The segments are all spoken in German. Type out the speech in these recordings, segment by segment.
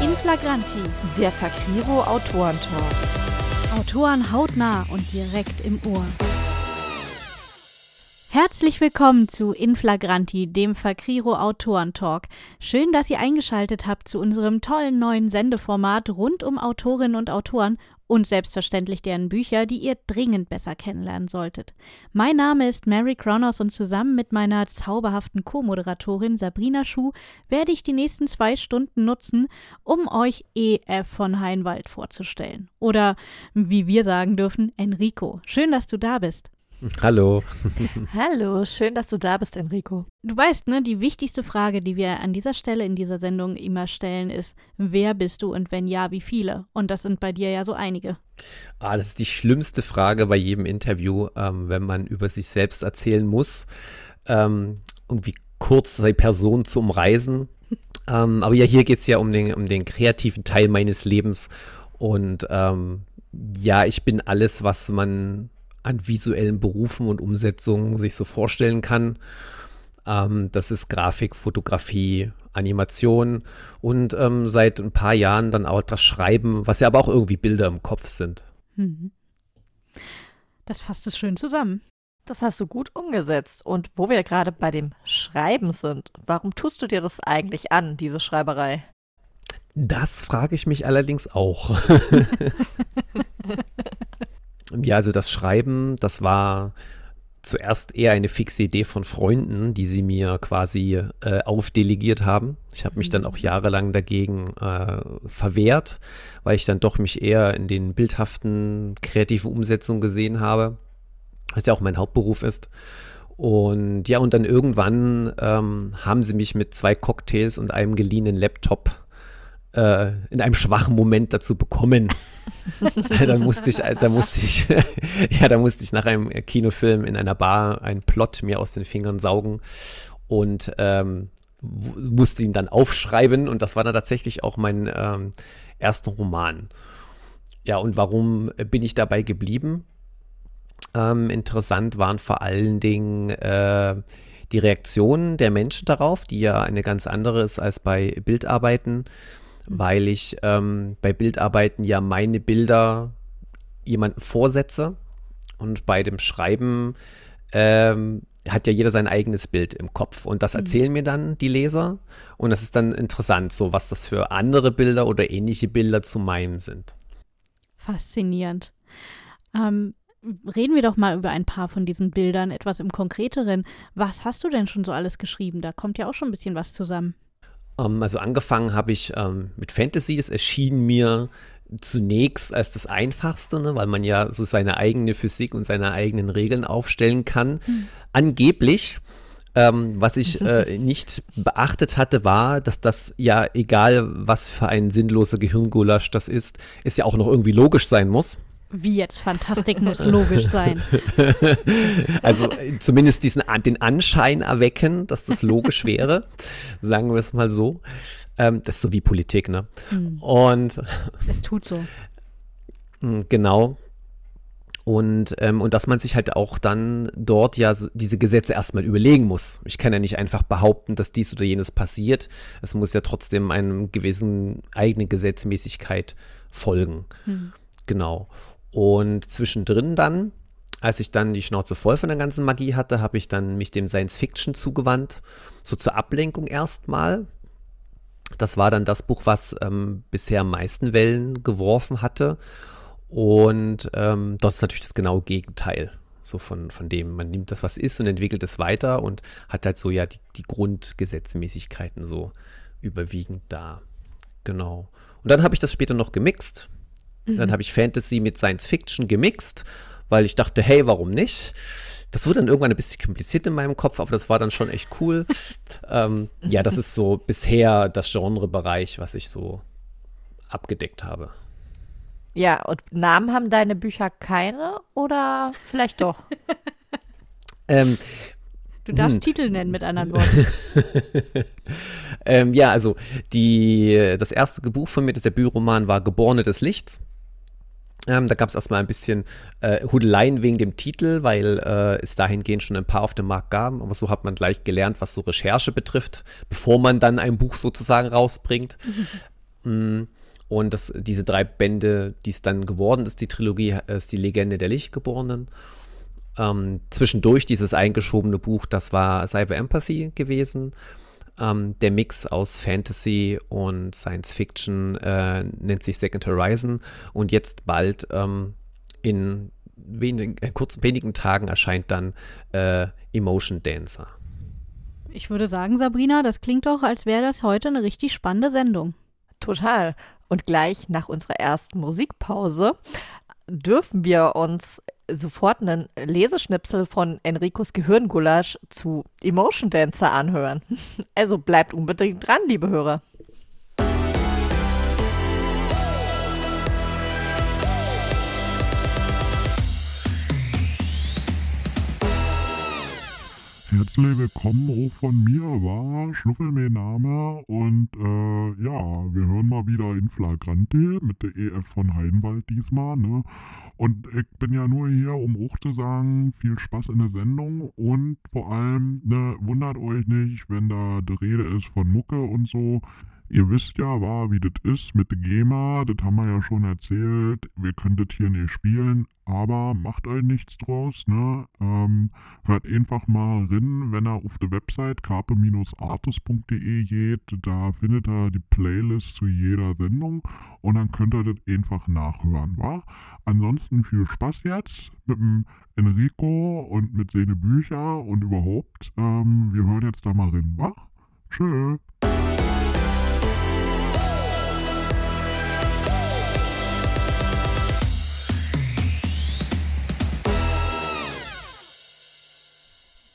In Flagranti, Der Fakriro Autorentalk. Autoren hautnah und direkt im Ohr. Herzlich willkommen zu Inflagranti, dem Fakriro Autorentalk. Schön, dass ihr eingeschaltet habt zu unserem tollen neuen Sendeformat rund um Autorinnen und Autoren und selbstverständlich deren Bücher, die ihr dringend besser kennenlernen solltet. Mein Name ist Mary Kronos und zusammen mit meiner zauberhaften Co-Moderatorin Sabrina Schuh werde ich die nächsten zwei Stunden nutzen, um euch E.F. von Heinwald vorzustellen. Oder, wie wir sagen dürfen, Enrico. Schön, dass du da bist. Hallo. Hallo, schön, dass du da bist, Enrico. Du weißt, ne, die wichtigste Frage, die wir an dieser Stelle in dieser Sendung immer stellen, ist, wer bist du und wenn ja, wie viele? Und das sind bei dir ja so einige. Ah, das ist die schlimmste Frage bei jedem Interview, ähm, wenn man über sich selbst erzählen muss. Ähm, irgendwie kurz seine Person zu umreisen. ähm, aber ja, hier geht es ja um den, um den kreativen Teil meines Lebens. Und ähm, ja, ich bin alles, was man an visuellen Berufen und Umsetzungen sich so vorstellen kann. Ähm, das ist Grafik, Fotografie, Animation und ähm, seit ein paar Jahren dann auch das Schreiben, was ja aber auch irgendwie Bilder im Kopf sind. Mhm. Das fasst es schön zusammen. Das hast du gut umgesetzt. Und wo wir gerade bei dem Schreiben sind, warum tust du dir das eigentlich an, diese Schreiberei? Das frage ich mich allerdings auch. ja, also das Schreiben, das war zuerst eher eine fixe Idee von Freunden, die sie mir quasi äh, aufdelegiert haben. Ich habe mich dann auch jahrelang dagegen äh, verwehrt, weil ich dann doch mich eher in den bildhaften, kreativen Umsetzungen gesehen habe, was ja auch mein Hauptberuf ist. Und ja, und dann irgendwann ähm, haben sie mich mit zwei Cocktails und einem geliehenen Laptop äh, in einem schwachen Moment dazu bekommen. da musste ich, da musste ich, ja, da musste ich nach einem Kinofilm in einer Bar einen Plot mir aus den Fingern saugen und ähm, musste ihn dann aufschreiben und das war dann tatsächlich auch mein ähm, erster Roman. Ja, und warum bin ich dabei geblieben? Ähm, interessant waren vor allen Dingen äh, die Reaktionen der Menschen darauf, die ja eine ganz andere ist als bei Bildarbeiten weil ich ähm, bei Bildarbeiten ja meine Bilder jemanden vorsetze und bei dem Schreiben ähm, hat ja jeder sein eigenes Bild im Kopf und das erzählen mhm. mir dann die Leser und das ist dann interessant, so was das für andere Bilder oder ähnliche Bilder zu meinem sind. Faszinierend. Ähm, reden wir doch mal über ein paar von diesen Bildern, etwas im Konkreteren. Was hast du denn schon so alles geschrieben? Da kommt ja auch schon ein bisschen was zusammen. Ähm, also angefangen habe ich ähm, mit Fantasy. Das erschien mir zunächst als das Einfachste, ne, weil man ja so seine eigene Physik und seine eigenen Regeln aufstellen kann. Mhm. Angeblich. Ähm, was ich äh, nicht beachtet hatte, war, dass das ja, egal was für ein sinnloser Gehirngulasch das ist, es ja auch noch irgendwie logisch sein muss. Wie jetzt? Fantastik muss logisch sein. Also zumindest diesen, den Anschein erwecken, dass das logisch wäre, sagen wir es mal so. Ähm, das ist so wie Politik, ne? Hm. Und es tut so. Hm, genau. Und, ähm, und dass man sich halt auch dann dort ja so diese Gesetze erstmal überlegen muss. Ich kann ja nicht einfach behaupten, dass dies oder jenes passiert. Es muss ja trotzdem einem gewissen eigenen Gesetzmäßigkeit folgen. Hm. Genau. Und zwischendrin dann, als ich dann die Schnauze voll von der ganzen Magie hatte, habe ich dann mich dem Science Fiction zugewandt, so zur Ablenkung erstmal. Das war dann das Buch, was ähm, bisher am meisten Wellen geworfen hatte. Und ähm, das ist natürlich das genaue Gegenteil. So von, von dem, man nimmt das, was ist und entwickelt es weiter und hat halt so ja die, die Grundgesetzmäßigkeiten so überwiegend da. Genau. Und dann habe ich das später noch gemixt dann habe ich Fantasy mit Science Fiction gemixt, weil ich dachte, hey, warum nicht? Das wurde dann irgendwann ein bisschen kompliziert in meinem Kopf, aber das war dann schon echt cool. ähm, ja, das ist so bisher das Genrebereich, was ich so abgedeckt habe. Ja, und Namen haben deine Bücher keine oder vielleicht doch? ähm, Du darfst hm. Titel nennen, mit anderen Worten. ähm, ja, also die, das erste Buch von mir, das Debütroman war Geborene des Lichts. Ähm, da gab es erstmal ein bisschen äh, Hudeleien wegen dem Titel, weil äh, es dahingehend schon ein paar auf dem Markt gab. Aber so hat man gleich gelernt, was so Recherche betrifft, bevor man dann ein Buch sozusagen rausbringt. Mm, und das, diese drei Bände, die es dann geworden ist, die Trilogie, ist die Legende der Lichtgeborenen. Ähm, zwischendurch dieses eingeschobene Buch, das war Cyber Empathy gewesen. Ähm, der Mix aus Fantasy und Science Fiction äh, nennt sich Second Horizon. Und jetzt bald ähm, in wenig, äh, kurz wenigen Tagen erscheint dann äh, Emotion Dancer. Ich würde sagen, Sabrina, das klingt doch, als wäre das heute eine richtig spannende Sendung. Total. Und gleich nach unserer ersten Musikpause dürfen wir uns sofort einen Leseschnipsel von Enricos Gehirngulasch zu Emotion Dancer anhören. Also bleibt unbedingt dran, liebe Hörer. Herzlich willkommen auch von mir, war Schnuffel mein Name und äh, ja, wir hören mal wieder in Flagranti mit der EF von Heidenwald diesmal, ne? Und ich bin ja nur hier, um auch zu sagen, viel Spaß in der Sendung und vor allem, ne, wundert euch nicht, wenn da die Rede ist von Mucke und so. Ihr wisst ja, war, wie das ist mit der GEMA, das haben wir ja schon erzählt. Wir können das hier nicht spielen, aber macht euch nichts draus, ne? Ähm, hört einfach mal rein, wenn er auf der Website carpe-artis.de geht, da findet ihr die Playlist zu jeder Sendung und dann könnt ihr das einfach nachhören, wa? Ansonsten viel Spaß jetzt mit dem Enrico und mit seinen Büchern und überhaupt. Ähm, wir hören jetzt da mal rein, wa? Tschüss.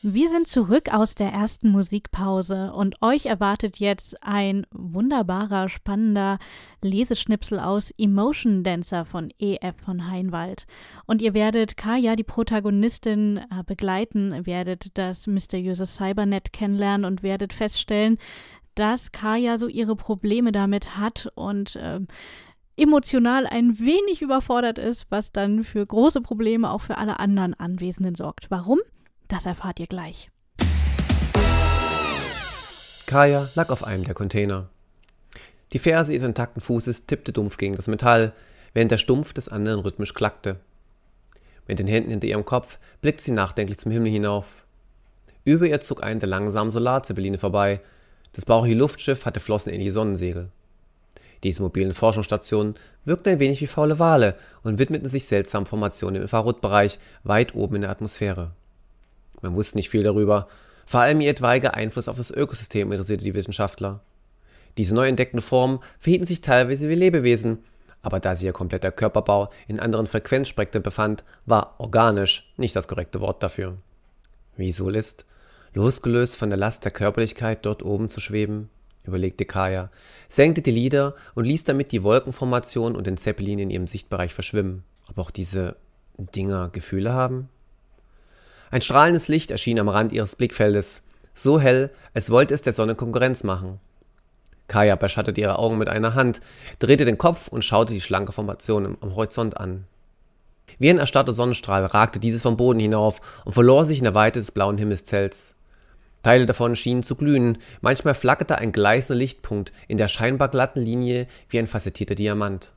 Wir sind zurück aus der ersten Musikpause und euch erwartet jetzt ein wunderbarer, spannender Leseschnipsel aus Emotion Dancer von E.F. von Heinwald. Und ihr werdet Kaya, die Protagonistin, äh, begleiten, werdet das mysteriöse Cybernet kennenlernen und werdet feststellen, dass Kaya so ihre Probleme damit hat und äh, emotional ein wenig überfordert ist, was dann für große Probleme auch für alle anderen Anwesenden sorgt. Warum? Das erfahrt ihr gleich. Kaya lag auf einem der Container. Die Ferse ihres intakten Fußes tippte dumpf gegen das Metall, während der Stumpf des anderen rhythmisch klackte. Mit den Händen hinter ihrem Kopf blickte sie nachdenklich zum Himmel hinauf. Über ihr zog eine der langsamen Solarzeppeline vorbei. Das bauchige Luftschiff hatte flossenähnliche Sonnensegel. Diese mobilen Forschungsstationen wirkten ein wenig wie faule Wale und widmeten sich seltsamen Formationen im Infrarotbereich weit oben in der Atmosphäre. Man wusste nicht viel darüber. Vor allem ihr etwaiger Einfluss auf das Ökosystem interessierte die Wissenschaftler. Diese neu entdeckten Formen verhielten sich teilweise wie Lebewesen, aber da sich ihr kompletter Körperbau in anderen Frequenzspektren befand, war organisch nicht das korrekte Wort dafür. Wie wohl ist, losgelöst von der Last der Körperlichkeit dort oben zu schweben, überlegte Kaya, senkte die Lider und ließ damit die Wolkenformation und den Zeppelin in ihrem Sichtbereich verschwimmen. Aber auch diese Dinger Gefühle haben? Ein strahlendes Licht erschien am Rand ihres Blickfeldes, so hell, als wollte es der Sonne Konkurrenz machen. Kaya beschattete ihre Augen mit einer Hand, drehte den Kopf und schaute die schlanke Formation am Horizont an. Wie ein erstarrter Sonnenstrahl ragte dieses vom Boden hinauf und verlor sich in der Weite des blauen Himmelszelts. Teile davon schienen zu glühen, manchmal flackerte ein gleißender Lichtpunkt in der scheinbar glatten Linie wie ein facettierter Diamant.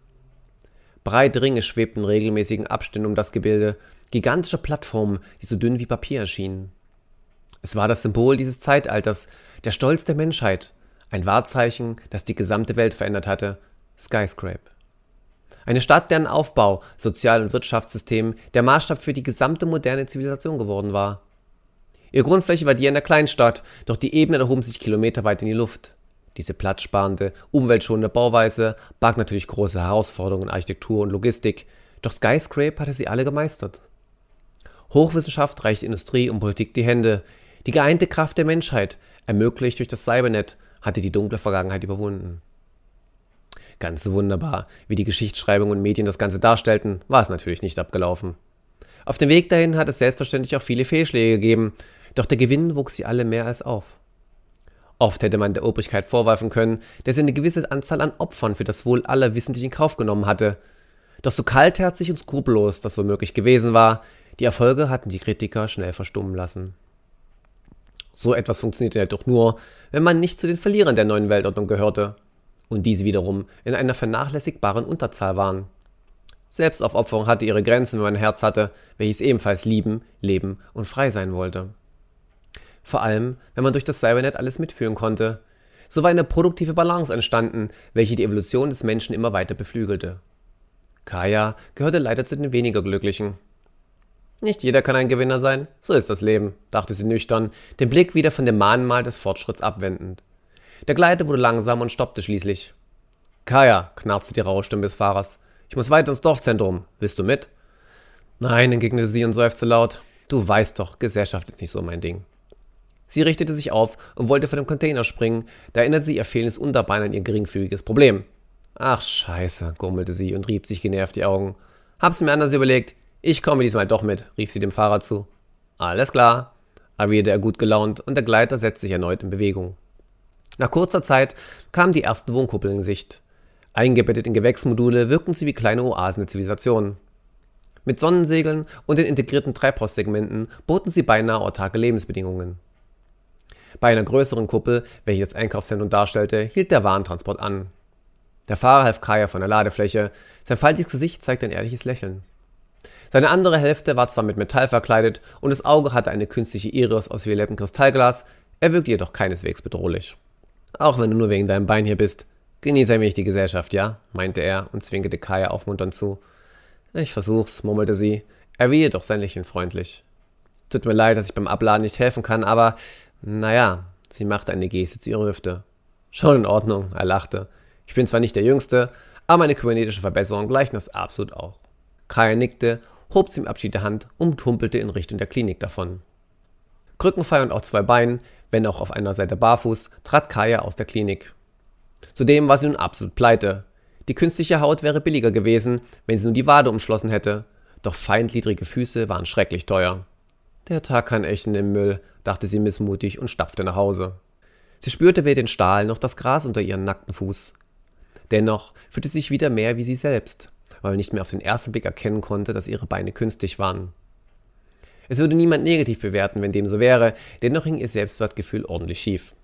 Breite Ringe schwebten regelmäßigen Abständen um das Gebilde, gigantische Plattformen, die so dünn wie Papier erschienen. Es war das Symbol dieses Zeitalters, der Stolz der Menschheit, ein Wahrzeichen, das die gesamte Welt verändert hatte, Skyscrape. Eine Stadt, deren Aufbau, Sozial- und Wirtschaftssystem der Maßstab für die gesamte moderne Zivilisation geworden war. Ihre Grundfläche war die einer Kleinstadt, doch die Ebenen erhoben sich kilometerweit in die Luft. Diese platzsparende, umweltschonende Bauweise barg natürlich große Herausforderungen in Architektur und Logistik, doch Skyscrape hatte sie alle gemeistert. Hochwissenschaft reicht Industrie und Politik die Hände. Die geeinte Kraft der Menschheit, ermöglicht durch das Cybernet, hatte die dunkle Vergangenheit überwunden. Ganz so wunderbar, wie die Geschichtsschreibung und Medien das Ganze darstellten, war es natürlich nicht abgelaufen. Auf dem Weg dahin hat es selbstverständlich auch viele Fehlschläge gegeben, doch der Gewinn wuchs sie alle mehr als auf. Oft hätte man der Obrigkeit vorwerfen können, dass sie eine gewisse Anzahl an Opfern für das Wohl aller wissentlich in Kauf genommen hatte. Doch so kaltherzig und skrupellos das womöglich gewesen war, die Erfolge hatten die Kritiker schnell verstummen lassen. So etwas funktionierte ja doch nur, wenn man nicht zu den Verlierern der neuen Weltordnung gehörte. und diese wiederum in einer vernachlässigbaren Unterzahl waren. Selbstaufopferung hatte ihre Grenzen, wenn man ein Herz hatte, welches ebenfalls lieben, leben und frei sein wollte. Vor allem, wenn man durch das Cybernet alles mitführen konnte. So war eine produktive Balance entstanden, welche die Evolution des Menschen immer weiter beflügelte. Kaya gehörte leider zu den weniger Glücklichen. Nicht jeder kann ein Gewinner sein, so ist das Leben, dachte sie nüchtern, den Blick wieder von dem Mahnmal des Fortschritts abwendend. Der Gleiter wurde langsam und stoppte schließlich. Kaya, knarzte die raue Stimme des Fahrers, ich muss weiter ins Dorfzentrum. Willst du mit? Nein, entgegnete sie und seufzte laut. Du weißt doch, Gesellschaft ist nicht so mein Ding. Sie richtete sich auf und wollte vor dem Container springen, da erinnerte sie ihr fehlendes Unterbein an ihr geringfügiges Problem. Ach scheiße, gurmelte sie und rieb sich genervt die Augen. Hab's mir anders überlegt. Ich komme diesmal doch mit, rief sie dem Fahrer zu. Alles klar, erwiderte er gut gelaunt und der Gleiter setzte sich erneut in Bewegung. Nach kurzer Zeit kamen die ersten Wohnkuppeln in Sicht. Eingebettet in Gewächsmodule wirkten sie wie kleine Oasen der Zivilisation. Mit Sonnensegeln und den integrierten Treibhaussegmenten boten sie beinahe autarke Lebensbedingungen. Bei einer größeren Kuppel, welche das Einkaufszentrum darstellte, hielt der Warentransport an. Der Fahrer half Kaya von der Ladefläche. Sein faltiges Gesicht zeigte ein ehrliches Lächeln. Seine andere Hälfte war zwar mit Metall verkleidet und das Auge hatte eine künstliche Iris aus violettem Kristallglas, er wirkte jedoch keineswegs bedrohlich. Auch wenn du nur wegen deinem Bein hier bist, Genieße ein wenig die Gesellschaft, ja? meinte er und zwinkerte Kaya aufmunternd zu. Ich versuch's, murmelte sie. Er wie jedoch sein Lächeln freundlich. Tut mir leid, dass ich beim Abladen nicht helfen kann, aber naja, sie machte eine Geste zu ihrer Hüfte. Schon in Ordnung, er lachte. Ich bin zwar nicht der Jüngste, aber meine kybernetische Verbesserung gleichen das absolut auch. Kaya nickte, hob zum Abschied der Hand und humpelte in Richtung der Klinik davon. Krückenfrei und auf zwei Beinen, wenn auch auf einer Seite barfuß, trat Kaya aus der Klinik. Zudem war sie nun absolut pleite. Die künstliche Haut wäre billiger gewesen, wenn sie nur die Wade umschlossen hätte. Doch feindliedrige Füße waren schrecklich teuer. Der Tag kann echt in den Müll, dachte sie missmutig und stapfte nach Hause. Sie spürte weder den Stahl noch das Gras unter ihrem nackten Fuß. Dennoch fühlte sie sich wieder mehr wie sie selbst, weil nicht mehr auf den ersten Blick erkennen konnte, dass ihre Beine künstlich waren. Es würde niemand negativ bewerten, wenn dem so wäre, dennoch hing ihr Selbstwertgefühl ordentlich schief.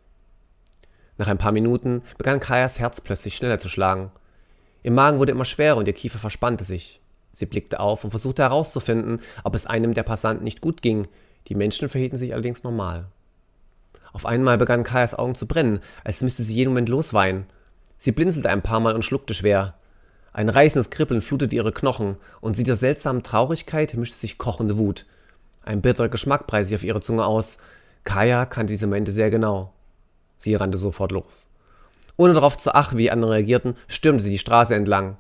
Nach ein paar Minuten begann Kajas Herz plötzlich schneller zu schlagen. Ihr Magen wurde immer schwerer und ihr Kiefer verspannte sich. Sie blickte auf und versuchte herauszufinden, ob es einem der Passanten nicht gut ging. Die Menschen verhielten sich allerdings normal. Auf einmal begannen Kajas Augen zu brennen, als müsste sie jeden Moment losweinen. Sie blinzelte ein paar Mal und schluckte schwer. Ein reißendes Kribbeln flutete ihre Knochen, und sie der seltsamen Traurigkeit mischte sich kochende Wut. Ein bitterer Geschmack breitete sich auf ihre Zunge aus. Kaya kannte diese Momente sehr genau. Sie rannte sofort los. Ohne darauf zu achten, wie andere reagierten, stürmte sie die Straße entlang.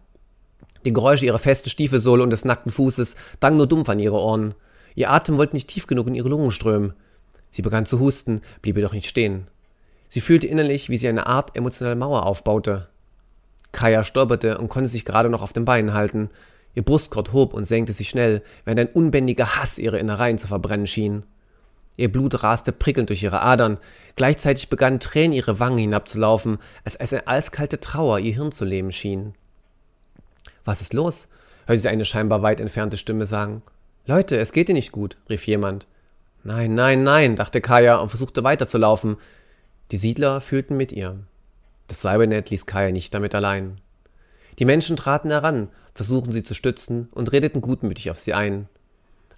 Die Geräusche ihrer festen Stiefelsohle und des nackten Fußes drangen nur dumpf an ihre Ohren. Ihr Atem wollte nicht tief genug in ihre Lungen strömen. Sie begann zu husten, blieb jedoch nicht stehen. Sie fühlte innerlich, wie sie eine Art emotionale Mauer aufbaute. Kaya stolperte und konnte sich gerade noch auf den Beinen halten. Ihr Brustkorb hob und senkte sich schnell, während ein unbändiger Hass ihre Innereien zu verbrennen schien. Ihr Blut raste prickelnd durch ihre Adern. Gleichzeitig begannen Tränen ihre Wangen hinabzulaufen, als eine eiskalte Trauer ihr Hirn zu leben schien. Was ist los? hörte sie eine scheinbar weit entfernte Stimme sagen. Leute, es geht dir nicht gut, rief jemand. Nein, nein, nein, dachte Kaya und versuchte weiterzulaufen. Die Siedler fühlten mit ihr. Das Cybernet ließ Kaya nicht damit allein. Die Menschen traten heran, versuchten sie zu stützen und redeten gutmütig auf sie ein.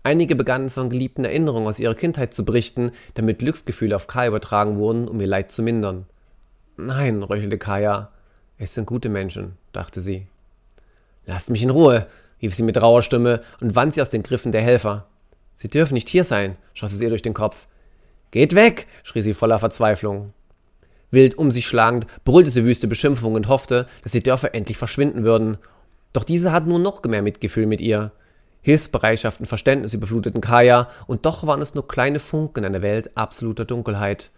Einige begannen von geliebten Erinnerungen aus ihrer Kindheit zu berichten, damit Glücksgefühle auf Kai übertragen wurden, um ihr Leid zu mindern. Nein, röchelte Kaya. Es sind gute Menschen, dachte sie. Lasst mich in Ruhe, rief sie mit rauer Stimme und wand sie aus den Griffen der Helfer. Sie dürfen nicht hier sein, schoss es ihr durch den Kopf. Geht weg, schrie sie voller Verzweiflung. Wild um sich schlagend, brüllte sie wüste Beschimpfungen und hoffte, dass die Dörfer endlich verschwinden würden. Doch diese hatten nun noch mehr Mitgefühl mit ihr. Hilfsbereitschaft und Verständnis überfluteten Kaya, und doch waren es nur kleine Funken in einer Welt absoluter Dunkelheit.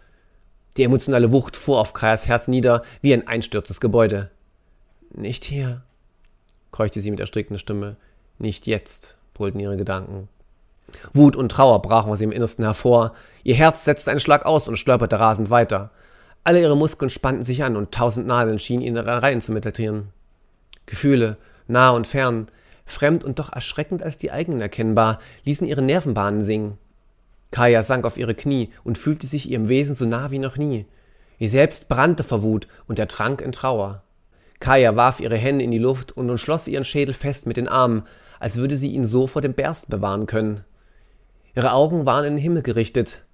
Die emotionale Wucht fuhr auf Kayas Herz nieder wie ein einstürztes Gebäude. Nicht hier, keuchte sie mit erstickender Stimme. Nicht jetzt, brüllten ihre Gedanken. Wut und Trauer brachen aus ihrem Innersten hervor. Ihr Herz setzte einen Schlag aus und stolperte rasend weiter. Alle ihre Muskeln spannten sich an und tausend Nadeln schienen ihre Reihen zu metallieren. Gefühle, nah und fern, fremd und doch erschreckend als die eigenen erkennbar, ließen ihre Nervenbahnen singen. Kaya sank auf ihre Knie und fühlte sich ihrem Wesen so nah wie noch nie. Ihr selbst brannte vor Wut und ertrank in Trauer. Kaya warf ihre Hände in die Luft und umschloss ihren Schädel fest mit den Armen, als würde sie ihn so vor dem Bersten bewahren können. Ihre Augen waren in den Himmel gerichtet.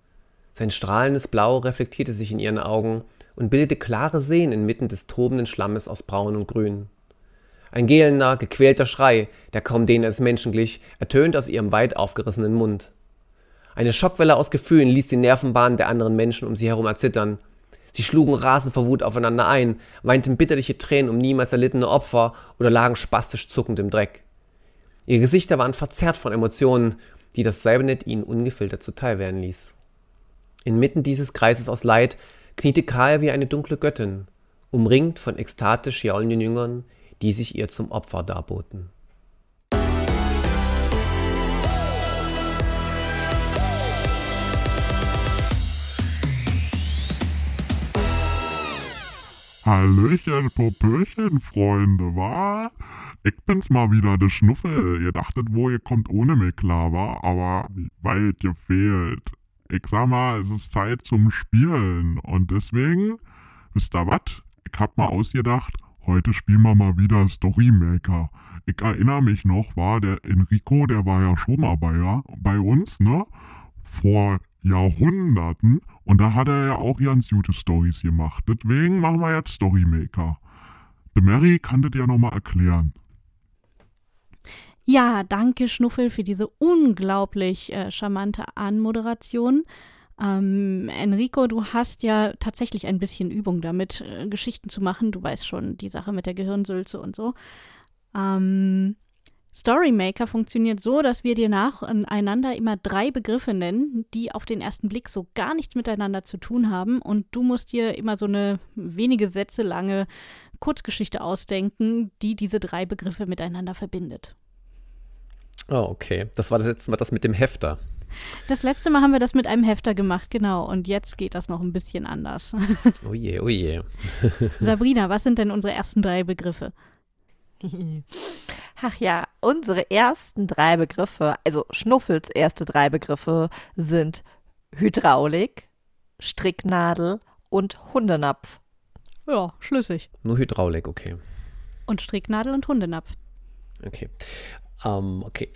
Sein strahlendes Blau reflektierte sich in ihren Augen und bildete klare Seen inmitten des tobenden Schlammes aus Braun und Grün. Ein gellender, gequälter Schrei, der kaum den eines Menschen glich, ertönt aus ihrem weit aufgerissenen Mund. Eine Schockwelle aus Gefühlen ließ die Nervenbahnen der anderen Menschen um sie herum erzittern. Sie schlugen rasend vor Wut aufeinander ein, weinten bitterliche Tränen um niemals erlittene Opfer oder lagen spastisch zuckend im Dreck. Ihre Gesichter waren verzerrt von Emotionen, die das Cybernet ihnen ungefiltert zuteil werden ließ. Inmitten dieses Kreises aus Leid kniete Kaya wie eine dunkle Göttin, umringt von ekstatisch jaulenden Jüngern, die sich ihr zum Opfer darboten. Hallöchen, Popöchen, Freunde, wa? Ich bin's mal wieder, der Schnuffel. Ihr dachtet wo ihr kommt ohne mich klar, wa? Aber weit gefehlt. Ich sag mal, es ist Zeit zum Spielen. Und deswegen, wisst ihr was? Ich hab mal ausgedacht, heute spielen wir mal wieder Storymaker. Ich erinnere mich noch, war der Enrico, der war ja schon mal bei, bei uns, ne? Vor Jahrhunderten. Und da hat er ja auch ganz gute Stories gemacht. Deswegen machen wir jetzt Storymaker. The Mary kann das ja nochmal erklären. Ja, danke Schnuffel für diese unglaublich äh, charmante Anmoderation. Ähm, Enrico, du hast ja tatsächlich ein bisschen Übung damit, äh, Geschichten zu machen. Du weißt schon die Sache mit der Gehirnsülze und so. Ähm, Storymaker funktioniert so, dass wir dir nacheinander immer drei Begriffe nennen, die auf den ersten Blick so gar nichts miteinander zu tun haben. Und du musst dir immer so eine wenige Sätze lange Kurzgeschichte ausdenken, die diese drei Begriffe miteinander verbindet. Oh, okay. Das war das letzte Mal das mit dem Hefter. Das letzte Mal haben wir das mit einem Hefter gemacht, genau. Und jetzt geht das noch ein bisschen anders. Oh je, oh je. Sabrina, was sind denn unsere ersten drei Begriffe? Ach ja, unsere ersten drei Begriffe, also Schnuffels erste drei Begriffe sind Hydraulik, Stricknadel und Hundenapf. Ja, schlüssig. Nur Hydraulik, okay. Und Stricknadel und Hundenapf. Okay. Ähm, okay.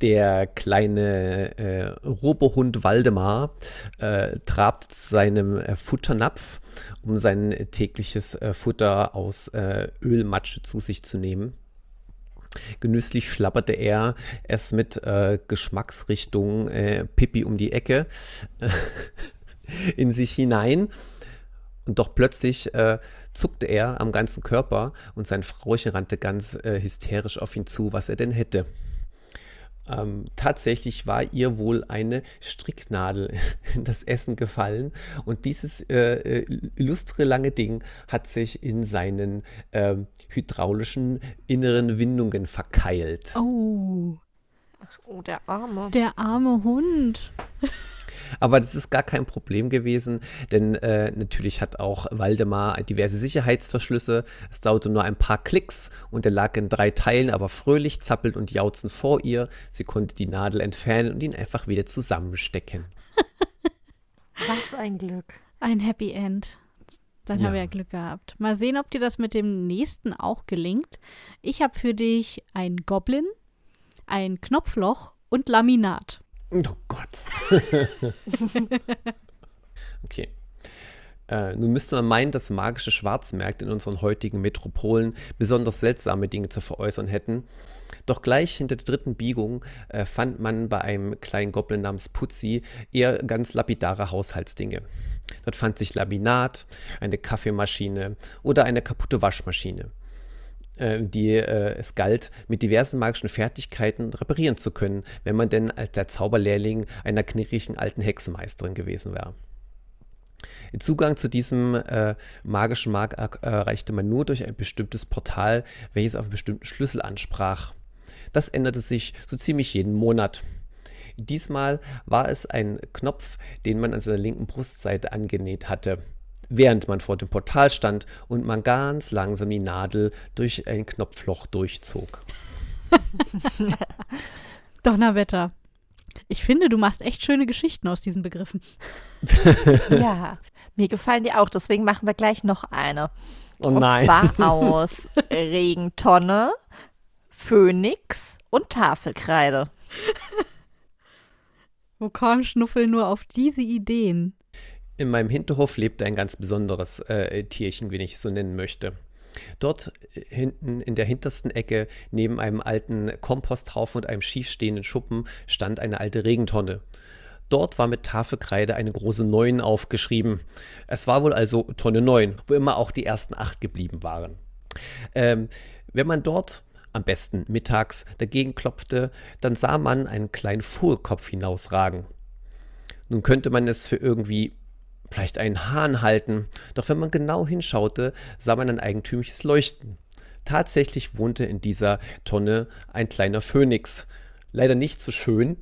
Der kleine äh, Robohund Waldemar äh, trabt zu seinem äh, Futternapf, um sein tägliches äh, Futter aus äh, Ölmatsche zu sich zu nehmen. Genüsslich schlapperte er es mit äh, Geschmacksrichtung Pipi um die Ecke in sich hinein. Und doch plötzlich zuckte er am ganzen Körper und sein Frauchen rannte ganz äh, hysterisch auf ihn zu, was er denn hätte. Ähm, tatsächlich war ihr wohl eine Stricknadel in das Essen gefallen und dieses äh, äh illustre lange Ding hat sich in seinen äh, hydraulischen inneren Windungen verkeilt. Oh. Ach, oh, der arme. Der arme Hund. Aber das ist gar kein Problem gewesen, denn äh, natürlich hat auch Waldemar diverse Sicherheitsverschlüsse. Es dauerte nur ein paar Klicks und er lag in drei Teilen, aber fröhlich zappelnd und jauzen vor ihr. Sie konnte die Nadel entfernen und ihn einfach wieder zusammenstecken. Was ein Glück. Ein Happy End. Dann ja. haben wir ja Glück gehabt. Mal sehen, ob dir das mit dem nächsten auch gelingt. Ich habe für dich ein Goblin, ein Knopfloch und Laminat. Oh Gott. okay. Äh, nun müsste man meinen, dass magische Schwarzmärkte in unseren heutigen Metropolen besonders seltsame Dinge zu veräußern hätten. Doch gleich hinter der dritten Biegung äh, fand man bei einem kleinen Goblin namens Putzi eher ganz lapidare Haushaltsdinge. Dort fand sich Laminat, eine Kaffeemaschine oder eine kaputte Waschmaschine. Äh, die äh, es galt, mit diversen magischen Fertigkeiten reparieren zu können, wenn man denn als der Zauberlehrling einer knirrigen alten Hexenmeisterin gewesen wäre. Zugang zu diesem äh, magischen Markt erreichte man nur durch ein bestimmtes Portal, welches auf einen bestimmten Schlüssel ansprach. Das änderte sich so ziemlich jeden Monat. Diesmal war es ein Knopf, den man an seiner linken Brustseite angenäht hatte während man vor dem Portal stand und man ganz langsam die Nadel durch ein Knopfloch durchzog. Donnerwetter. Ich finde, du machst echt schöne Geschichten aus diesen Begriffen. ja, mir gefallen die auch, deswegen machen wir gleich noch eine. Oh Und nein. zwar aus Regentonne, Phönix und Tafelkreide. Wo kam Schnuffel nur auf diese Ideen? In meinem Hinterhof lebte ein ganz besonderes äh, Tierchen, wenn ich es so nennen möchte. Dort äh, hinten in der hintersten Ecke, neben einem alten Komposthaufen und einem schiefstehenden Schuppen, stand eine alte Regentonne. Dort war mit Tafelkreide eine große 9 aufgeschrieben. Es war wohl also Tonne 9, wo immer auch die ersten acht geblieben waren. Ähm, wenn man dort am besten mittags dagegen klopfte, dann sah man einen kleinen Vogelkopf hinausragen. Nun könnte man es für irgendwie vielleicht einen Hahn halten, doch wenn man genau hinschaute, sah man ein eigentümliches Leuchten. Tatsächlich wohnte in dieser Tonne ein kleiner Phönix. Leider nicht so schön,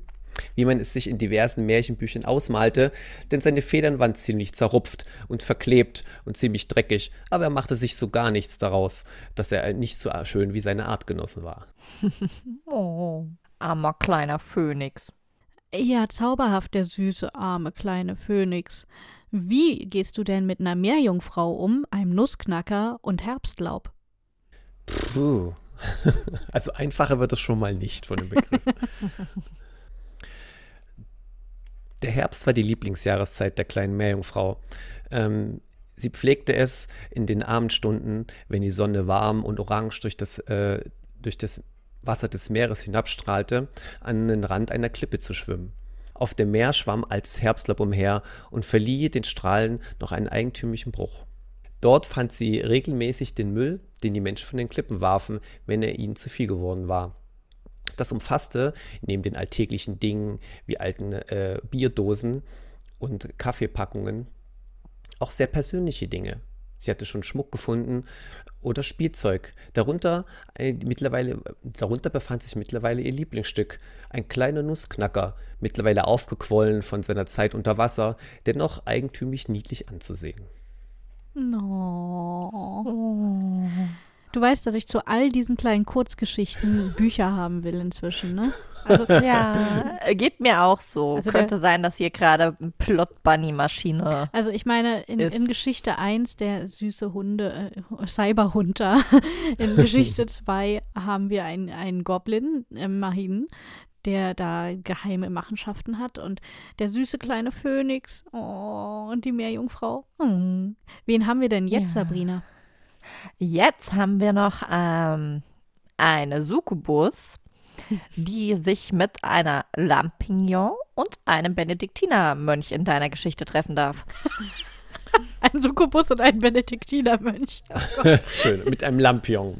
wie man es sich in diversen Märchenbüchern ausmalte, denn seine Federn waren ziemlich zerrupft und verklebt und ziemlich dreckig, aber er machte sich so gar nichts daraus, dass er nicht so schön wie seine Artgenossen war. Oh, armer kleiner Phönix. Ja, zauberhaft, der süße, arme kleine Phönix. Wie gehst du denn mit einer Meerjungfrau um, einem Nussknacker und Herbstlaub? Puh. Also einfacher wird es schon mal nicht von dem Begriff. Der Herbst war die Lieblingsjahreszeit der kleinen Meerjungfrau. Ähm, sie pflegte es in den Abendstunden, wenn die Sonne warm und orange durch das, äh, durch das Wasser des Meeres hinabstrahlte, an den Rand einer Klippe zu schwimmen. Auf dem Meer schwamm altes Herbstlaub umher und verlieh den Strahlen noch einen eigentümlichen Bruch. Dort fand sie regelmäßig den Müll, den die Menschen von den Klippen warfen, wenn er ihnen zu viel geworden war. Das umfasste neben den alltäglichen Dingen wie alten äh, Bierdosen und Kaffeepackungen auch sehr persönliche Dinge. Sie hatte schon Schmuck gefunden oder Spielzeug. Darunter, äh, mittlerweile, darunter befand sich mittlerweile ihr Lieblingsstück, ein kleiner Nussknacker, mittlerweile aufgequollen von seiner Zeit unter Wasser, dennoch eigentümlich niedlich anzusehen. No. Oh. Du weißt, dass ich zu all diesen kleinen Kurzgeschichten Bücher haben will inzwischen, ne? Also, Ja, geht mir auch so. Also der- Könnte sein, dass hier gerade Plot-Bunny-Maschine. also ich meine, in, in Geschichte 1, der süße Hunde, äh, Cyberhunter, in Geschichte 2 haben wir einen, einen Goblin, äh, Mahin, der da geheime Machenschaften hat und der süße kleine Phönix oh, und die Meerjungfrau. Hm. Wen haben wir denn jetzt, Ja. Sabrina? Jetzt haben wir noch ähm, eine Succubus, die sich mit einer Lampignon und einem Benediktinermönch in deiner Geschichte treffen darf. Ein Succubus und ein Benediktinermönch. Schön, mit einem Lampion.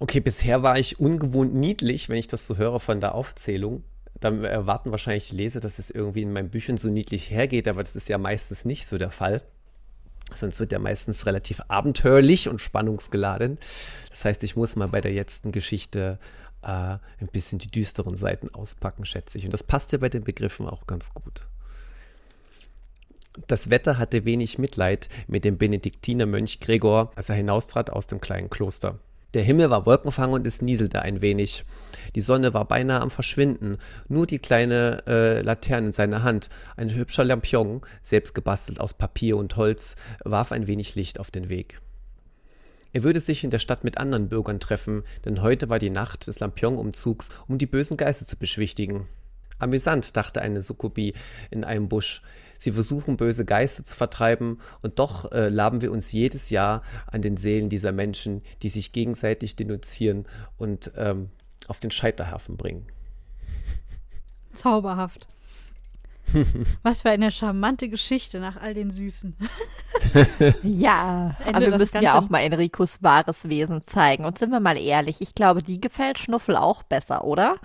Okay, bisher war ich ungewohnt niedlich, wenn ich das so höre von der Aufzählung. Dann erwarten wahrscheinlich die Leser, dass es irgendwie in meinen Büchern so niedlich hergeht, aber das ist ja meistens nicht so der Fall. Sonst wird er meistens relativ abenteuerlich und spannungsgeladen. Das heißt, ich muss mal bei der letzten Geschichte äh, ein bisschen die düsteren Seiten auspacken, schätze ich. Und das passt ja bei den Begriffen auch ganz gut. Das Wetter hatte wenig Mitleid mit dem Benediktinermönch Gregor, als er hinaustrat aus dem kleinen Kloster. Der Himmel war wolkenfang und es nieselte ein wenig. Die Sonne war beinahe am Verschwinden. Nur die kleine äh, Laterne in seiner Hand, ein hübscher Lampion, selbst gebastelt aus Papier und Holz, warf ein wenig Licht auf den Weg. Er würde sich in der Stadt mit anderen Bürgern treffen, denn heute war die Nacht des Lampion-Umzugs, um die bösen Geister zu beschwichtigen. Amüsant, dachte eine Sukkubi in einem Busch. Sie versuchen, böse Geister zu vertreiben, und doch äh, laben wir uns jedes Jahr an den Seelen dieser Menschen, die sich gegenseitig denunzieren und ähm, auf den Scheiterhaufen bringen. Zauberhaft. Was für eine charmante Geschichte nach all den Süßen. Ja, Ende aber wir müssen ja auch mal Enricos wahres Wesen zeigen. Und sind wir mal ehrlich, ich glaube, die gefällt Schnuffel auch besser, oder?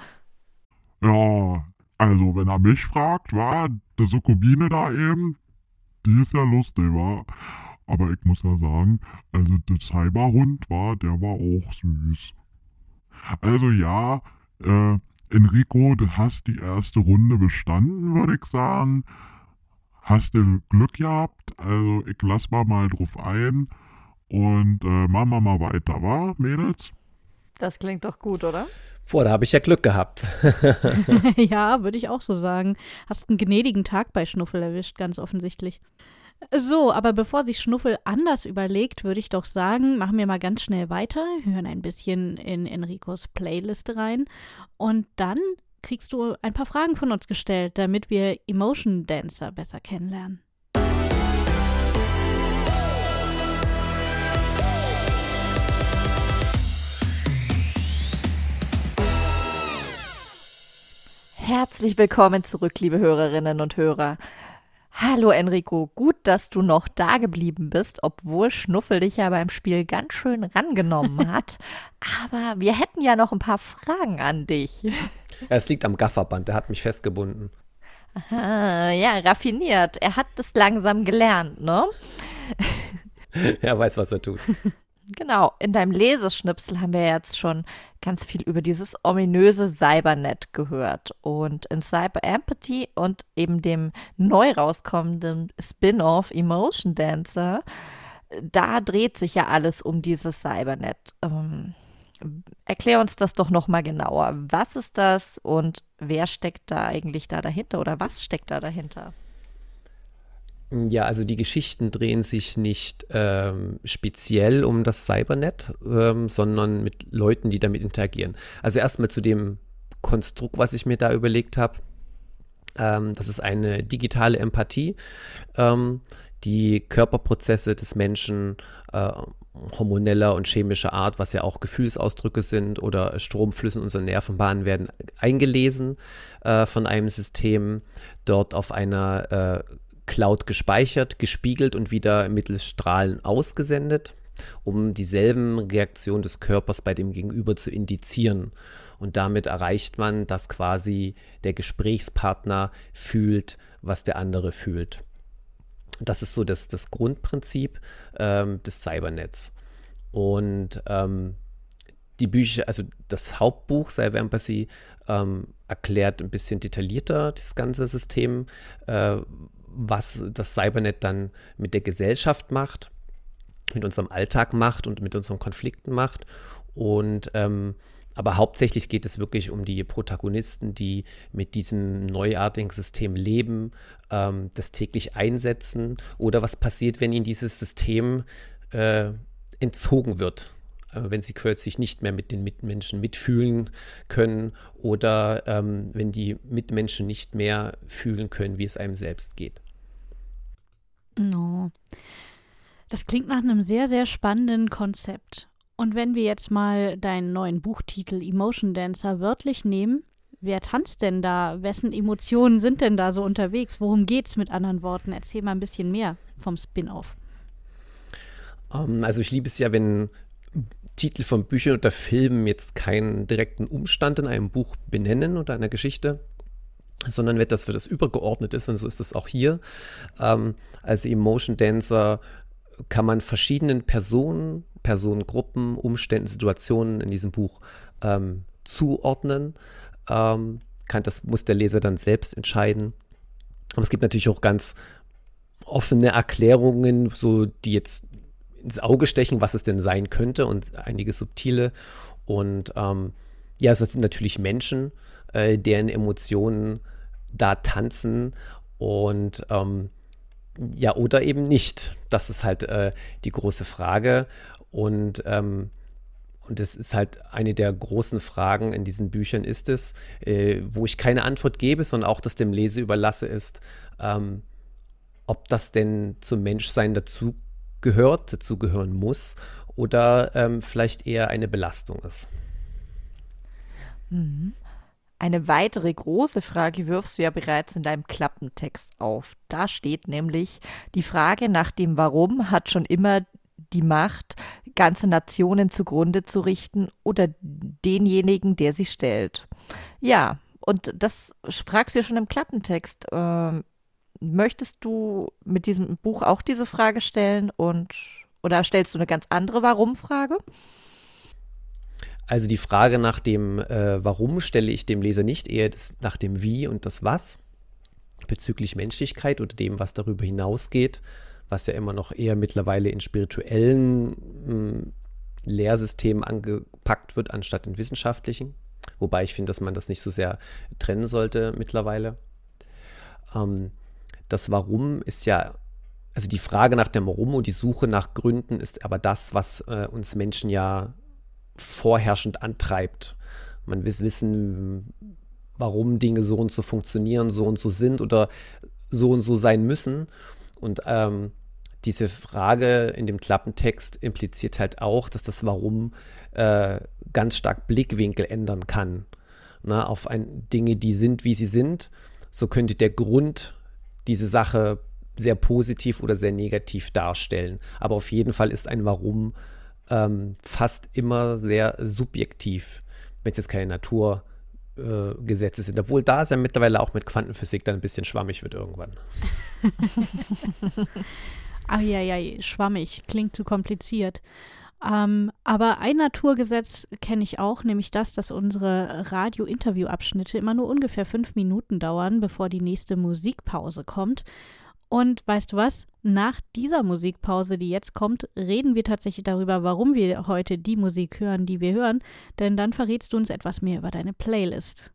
Ja, also wenn er mich fragt, war die Sukkubine da eben, die ist ja lustig, war. Aber ich muss ja sagen, also der Cyberhund war, der war auch süß. Also ja, äh, Enrico, du hast die erste Runde bestanden, würde ich sagen. Hast du Glück gehabt? Also ich lass mal mal drauf ein und äh, machen wir mal weiter, wa, Mädels? Das klingt doch gut, oder? Boah, da habe ich ja Glück gehabt. ja, würde ich auch so sagen. Hast einen gnädigen Tag bei Schnuffel erwischt, ganz offensichtlich. So, aber bevor sich Schnuffel anders überlegt, würde ich doch sagen, machen wir mal ganz schnell weiter, hören ein bisschen in Enricos Playlist rein und dann kriegst du ein paar Fragen von uns gestellt, damit wir Emotion Dancer besser kennenlernen. Herzlich willkommen zurück, liebe Hörerinnen und Hörer. Hallo Enrico, gut, dass du noch da geblieben bist, obwohl Schnuffel dich ja beim Spiel ganz schön rangenommen hat. Aber wir hätten ja noch ein paar Fragen an dich. Ja, es liegt am Gafferband, der hat mich festgebunden. Aha, ja, raffiniert. Er hat es langsam gelernt, ne? er weiß, was er tut. Genau, in deinem Leseschnipsel haben wir jetzt schon ganz viel über dieses ominöse Cybernet gehört. Und in Cyber Empathy und eben dem neu rauskommenden Spin-off Emotion Dancer, da dreht sich ja alles um dieses Cybernet. Ähm, erklär uns das doch nochmal genauer. Was ist das und wer steckt da eigentlich da dahinter oder was steckt da dahinter? Ja, also die Geschichten drehen sich nicht ähm, speziell um das Cybernet, ähm, sondern mit Leuten, die damit interagieren. Also erstmal zu dem Konstrukt, was ich mir da überlegt habe. Ähm, das ist eine digitale Empathie, ähm, die Körperprozesse des Menschen äh, hormoneller und chemischer Art, was ja auch Gefühlsausdrücke sind oder Stromflüsse in unseren Nervenbahnen werden eingelesen äh, von einem System, dort auf einer äh, Cloud gespeichert, gespiegelt und wieder mittels Strahlen ausgesendet, um dieselben Reaktionen des Körpers bei dem Gegenüber zu indizieren. Und damit erreicht man, dass quasi der Gesprächspartner fühlt, was der andere fühlt. Das ist so das, das Grundprinzip ähm, des Cybernets. Und ähm, die Bücher, also das Hauptbuch Cyber Empathy ähm, erklärt ein bisschen detaillierter das ganze System, äh, was das Cybernet dann mit der Gesellschaft macht, mit unserem Alltag macht und mit unseren Konflikten macht. Und ähm, aber hauptsächlich geht es wirklich um die Protagonisten, die mit diesem neuartigen System leben, ähm, das täglich einsetzen oder was passiert, wenn ihnen dieses System äh, entzogen wird wenn sie kürzlich nicht mehr mit den Mitmenschen mitfühlen können oder ähm, wenn die Mitmenschen nicht mehr fühlen können, wie es einem selbst geht. No. Das klingt nach einem sehr, sehr spannenden Konzept. Und wenn wir jetzt mal deinen neuen Buchtitel Emotion Dancer wörtlich nehmen, wer tanzt denn da? Wessen Emotionen sind denn da so unterwegs? Worum geht's mit anderen Worten? Erzähl mal ein bisschen mehr vom Spin-off. Ähm, also ich liebe es ja, wenn Titel von Büchern oder Filmen jetzt keinen direkten Umstand in einem Buch benennen oder einer Geschichte, sondern wird das für das übergeordnet ist und so ist es auch hier. Ähm, als Emotion Dancer kann man verschiedenen Personen, Personengruppen, Umständen, Situationen in diesem Buch ähm, zuordnen. Ähm, kann, das muss der Leser dann selbst entscheiden. Aber es gibt natürlich auch ganz offene Erklärungen, so die jetzt ins Auge stechen, was es denn sein könnte und einige subtile. Und ähm, ja, es sind natürlich Menschen, äh, deren Emotionen da tanzen und ähm, ja, oder eben nicht. Das ist halt äh, die große Frage. Und, ähm, und ist halt eine der großen Fragen in diesen Büchern ist es, äh, wo ich keine Antwort gebe, sondern auch das dem Leser überlasse, ist, ähm, ob das denn zum Menschsein dazu gehört, dazugehören muss oder ähm, vielleicht eher eine Belastung ist. Mhm. Eine weitere große Frage wirfst du ja bereits in deinem Klappentext auf. Da steht nämlich, die Frage nach dem Warum hat schon immer die Macht, ganze Nationen zugrunde zu richten oder denjenigen, der sie stellt. Ja, und das fragst du ja schon im Klappentext. Ähm, möchtest du mit diesem Buch auch diese Frage stellen und oder stellst du eine ganz andere Warum-Frage? Also die Frage nach dem äh, Warum stelle ich dem Leser nicht, eher das, nach dem Wie und das Was bezüglich Menschlichkeit oder dem, was darüber hinausgeht, was ja immer noch eher mittlerweile in spirituellen mh, hm, Lehrsystemen angepackt wird, anstatt in wissenschaftlichen. Wobei ich finde, dass man das nicht so sehr trennen sollte mittlerweile. Ähm, das Warum ist ja, also die Frage nach dem Warum und die Suche nach Gründen ist aber das, was äh, uns Menschen ja vorherrschend antreibt. Man will wissen, warum Dinge so und so funktionieren, so und so sind oder so und so sein müssen. Und ähm, diese Frage in dem Klappentext impliziert halt auch, dass das Warum äh, ganz stark Blickwinkel ändern kann. Na, auf ein, Dinge, die sind, wie sie sind. So könnte der Grund diese Sache sehr positiv oder sehr negativ darstellen. Aber auf jeden Fall ist ein Warum ähm, fast immer sehr subjektiv, wenn es jetzt keine Naturgesetze äh, sind. Obwohl da es ja mittlerweile auch mit Quantenphysik dann ein bisschen schwammig wird irgendwann. Ah ja, ja, schwammig, klingt zu kompliziert. Ähm, aber ein Naturgesetz kenne ich auch, nämlich das, dass unsere Radio-Interview-Abschnitte immer nur ungefähr fünf Minuten dauern, bevor die nächste Musikpause kommt. Und weißt du was? Nach dieser Musikpause, die jetzt kommt, reden wir tatsächlich darüber, warum wir heute die Musik hören, die wir hören, denn dann verrätst du uns etwas mehr über deine Playlist.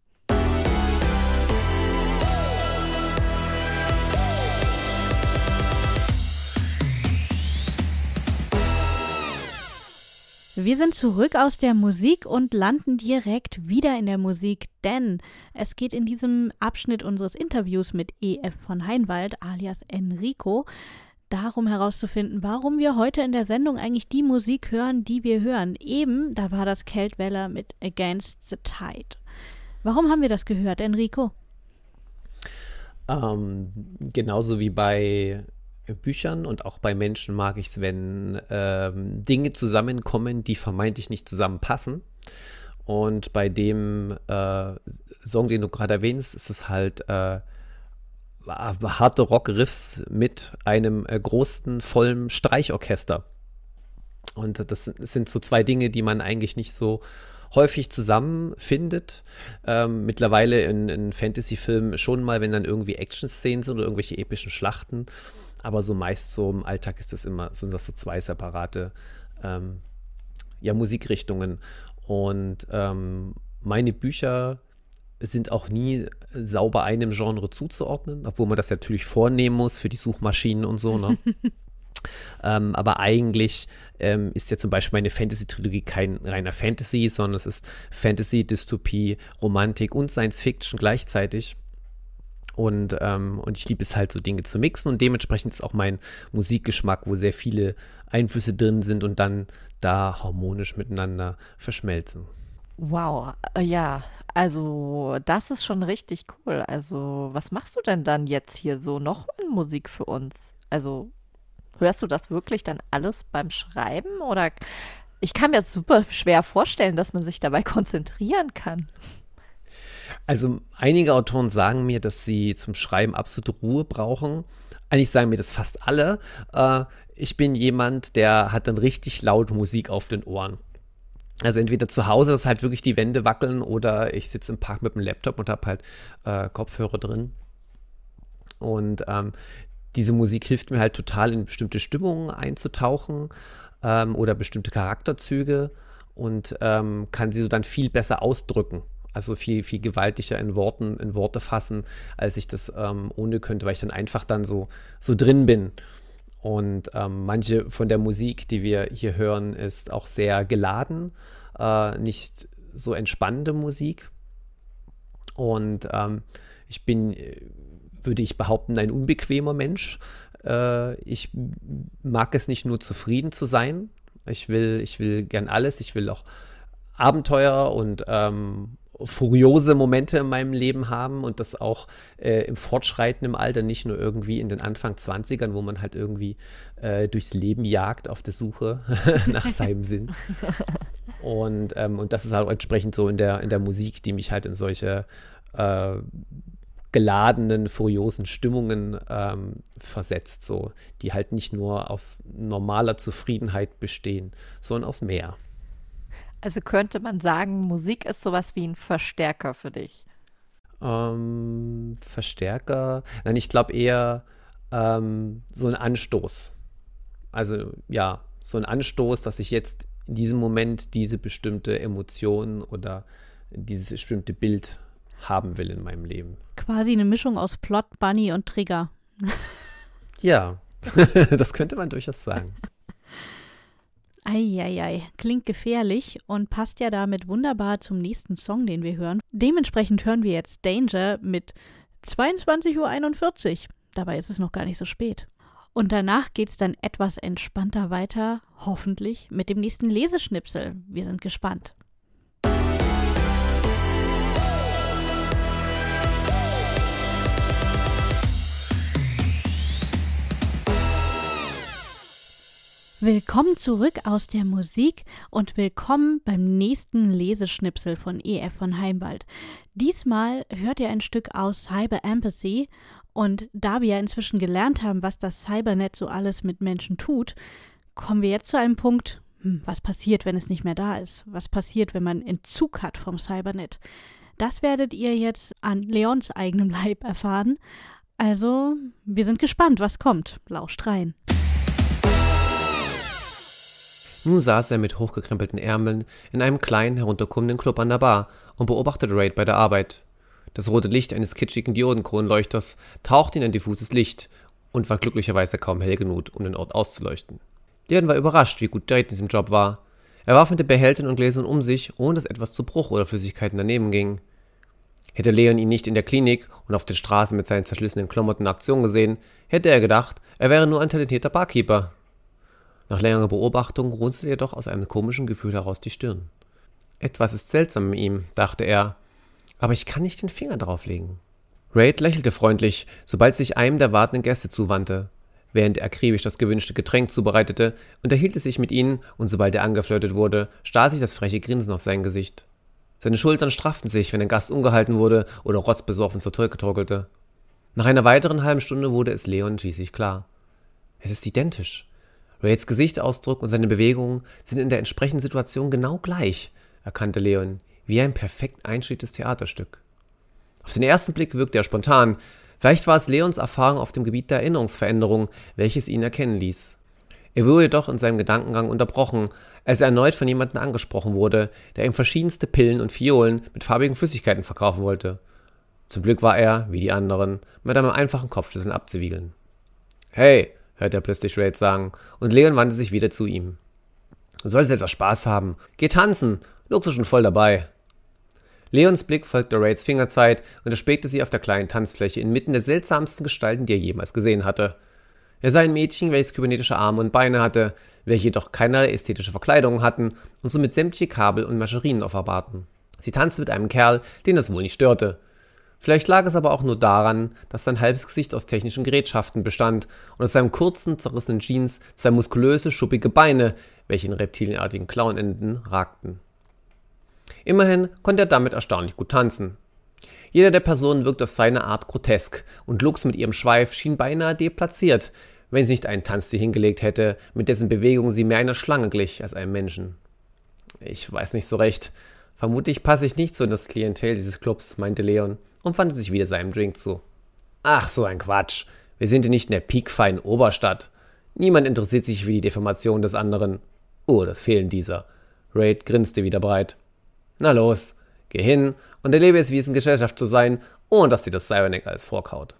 Wir sind zurück aus der Musik und landen direkt wieder in der Musik, denn es geht in diesem Abschnitt unseres Interviews mit EF von Heinwald alias Enrico darum herauszufinden, warum wir heute in der Sendung eigentlich die Musik hören, die wir hören. Eben, da war das Keltweller mit Against the Tide. Warum haben wir das gehört, Enrico? Ähm, genauso wie bei Büchern und auch bei Menschen mag ich es, wenn ähm, Dinge zusammenkommen, die vermeintlich nicht zusammenpassen. Und bei dem äh, Song, den du gerade erwähnst, ist es halt äh, harte Rock-Riffs mit einem äh, großen, vollen Streichorchester. Und das sind so zwei Dinge, die man eigentlich nicht so häufig zusammenfindet. Ähm, mittlerweile in, in Fantasy-Filmen schon mal, wenn dann irgendwie Action-Szenen sind oder irgendwelche epischen Schlachten. Aber so meist so im Alltag ist das immer, sind das so zwei separate ähm, ja, Musikrichtungen. Und ähm, meine Bücher sind auch nie sauber einem Genre zuzuordnen, obwohl man das natürlich vornehmen muss für die Suchmaschinen und so. Ne? ähm, aber eigentlich ähm, ist ja zum Beispiel meine Fantasy-Trilogie kein reiner Fantasy, sondern es ist Fantasy, Dystopie, Romantik und Science Fiction gleichzeitig. Und, ähm, und ich liebe es halt so Dinge zu mixen und dementsprechend ist auch mein Musikgeschmack, wo sehr viele Einflüsse drin sind und dann da harmonisch miteinander verschmelzen. Wow, äh, ja, also das ist schon richtig cool. Also was machst du denn dann jetzt hier so noch in Musik für uns? Also hörst du das wirklich dann alles beim Schreiben oder ich kann mir super schwer vorstellen, dass man sich dabei konzentrieren kann. Also einige Autoren sagen mir, dass sie zum Schreiben absolute Ruhe brauchen. Eigentlich sagen mir das fast alle. Äh, ich bin jemand, der hat dann richtig laut Musik auf den Ohren. Also entweder zu Hause, dass halt wirklich die Wände wackeln, oder ich sitze im Park mit dem Laptop und habe halt äh, Kopfhörer drin. Und ähm, diese Musik hilft mir halt total in bestimmte Stimmungen einzutauchen ähm, oder bestimmte Charakterzüge und ähm, kann sie so dann viel besser ausdrücken also viel, viel gewaltiger in Worten, in Worte fassen, als ich das ähm, ohne könnte, weil ich dann einfach dann so, so drin bin. Und ähm, manche von der Musik, die wir hier hören, ist auch sehr geladen, äh, nicht so entspannende Musik. Und ähm, ich bin, würde ich behaupten, ein unbequemer Mensch. Äh, ich mag es nicht nur zufrieden zu sein. Ich will, ich will gern alles. Ich will auch Abenteuer und ähm, furiose Momente in meinem Leben haben und das auch äh, im fortschreitenden Alter, nicht nur irgendwie in den Anfang 20ern, wo man halt irgendwie äh, durchs Leben jagt auf der Suche nach seinem Sinn. Und, ähm, und das ist halt entsprechend so in der, in der Musik, die mich halt in solche äh, geladenen, furiosen Stimmungen ähm, versetzt, so, die halt nicht nur aus normaler Zufriedenheit bestehen, sondern aus mehr. Also könnte man sagen, Musik ist sowas wie ein Verstärker für dich. Ähm, Verstärker? Nein, ich glaube eher ähm, so ein Anstoß. Also ja, so ein Anstoß, dass ich jetzt in diesem Moment diese bestimmte Emotion oder dieses bestimmte Bild haben will in meinem Leben. Quasi eine Mischung aus Plot, Bunny und Trigger. Ja, das könnte man durchaus sagen. Eieiei, klingt gefährlich und passt ja damit wunderbar zum nächsten Song, den wir hören. Dementsprechend hören wir jetzt Danger mit 22.41 Uhr. Dabei ist es noch gar nicht so spät. Und danach geht es dann etwas entspannter weiter, hoffentlich, mit dem nächsten Leseschnipsel. Wir sind gespannt. Willkommen zurück aus der Musik und willkommen beim nächsten Leseschnipsel von EF von Heimwald. Diesmal hört ihr ein Stück aus Cyber Empathy und da wir ja inzwischen gelernt haben, was das Cybernet so alles mit Menschen tut, kommen wir jetzt zu einem Punkt, hm, was passiert, wenn es nicht mehr da ist? Was passiert, wenn man Entzug hat vom Cybernet? Das werdet ihr jetzt an Leons eigenem Leib erfahren. Also, wir sind gespannt, was kommt. Lauscht rein. Nun saß er mit hochgekrempelten Ärmeln in einem kleinen, herunterkommenden Club an der Bar und beobachtete Raid bei der Arbeit. Das rote Licht eines kitschigen Diodenkronleuchters tauchte in ein diffuses Licht und war glücklicherweise kaum hell genug, um den Ort auszuleuchten. Leon war überrascht, wie gut Raid in diesem Job war. Er warf mit den Behältern und Gläsern um sich, ohne dass etwas zu Bruch oder Flüssigkeiten daneben ging. Hätte Leon ihn nicht in der Klinik und auf den Straßen mit seinen zerschlissenen Klamotten in Aktion gesehen, hätte er gedacht, er wäre nur ein talentierter Barkeeper. Nach längerer Beobachtung runzelte er doch aus einem komischen Gefühl heraus die Stirn. Etwas ist seltsam mit ihm, dachte er, aber ich kann nicht den Finger drauflegen. Raid lächelte freundlich, sobald sich einem der wartenden Gäste zuwandte. Während er akribisch das gewünschte Getränk zubereitete, unterhielt er sich mit ihnen und sobald er angeflirtet wurde, stahl sich das freche Grinsen auf sein Gesicht. Seine Schultern strafften sich, wenn ein Gast ungehalten wurde oder rotzbesoffen zur Türke torkelte. Nach einer weiteren halben Stunde wurde es Leon schließlich klar. Es ist identisch. Raids Gesichtsausdruck und seine Bewegungen sind in der entsprechenden Situation genau gleich, erkannte Leon, wie ein perfekt einstudiiertes Theaterstück. Auf den ersten Blick wirkte er spontan. Vielleicht war es Leons Erfahrung auf dem Gebiet der Erinnerungsveränderung, welches ihn erkennen ließ. Er wurde jedoch in seinem Gedankengang unterbrochen, als er erneut von jemandem angesprochen wurde, der ihm verschiedenste Pillen und Fiolen mit farbigen Flüssigkeiten verkaufen wollte. Zum Glück war er, wie die anderen, mit einem einfachen Kopfschüsseln abzuwiegeln. Hey, hörte er plötzlich Raid sagen, und Leon wandte sich wieder zu ihm. Du solltest etwas Spaß haben. Geh tanzen. Lux ist schon voll dabei. Leons Blick folgte Raids Fingerzeit und er spähte sie auf der kleinen Tanzfläche inmitten der seltsamsten Gestalten, die er jemals gesehen hatte. Er sah ein Mädchen, welches kybernetische Arme und Beine hatte, welche jedoch keinerlei ästhetische Verkleidung hatten und somit sämtliche Kabel und Mascherinen aufarbeiten. Sie tanzte mit einem Kerl, den das wohl nicht störte. Vielleicht lag es aber auch nur daran, dass sein halbes Gesicht aus technischen Gerätschaften bestand und aus seinem kurzen, zerrissenen Jeans zwei muskulöse, schuppige Beine, welche in reptilienartigen Klauenenden ragten. Immerhin konnte er damit erstaunlich gut tanzen. Jeder der Personen wirkte auf seine Art grotesk und Lux mit ihrem Schweif schien beinahe deplatziert, wenn sie nicht einen Tanzstil hingelegt hätte, mit dessen Bewegung sie mehr einer Schlange glich als einem Menschen. Ich weiß nicht so recht. Vermutlich passe ich nicht so in das Klientel dieses Clubs, meinte Leon und wandte sich wieder seinem Drink zu. Ach, so ein Quatsch. Wir sind hier nicht in der piekfeinen Oberstadt. Niemand interessiert sich für die Deformation des anderen. Oh, das Fehlen dieser. Raid grinste wieder breit. Na los, geh hin und erlebe es, wie es in Gesellschaft zu sein, ohne dass dir das Cyberneck alles vorkaut.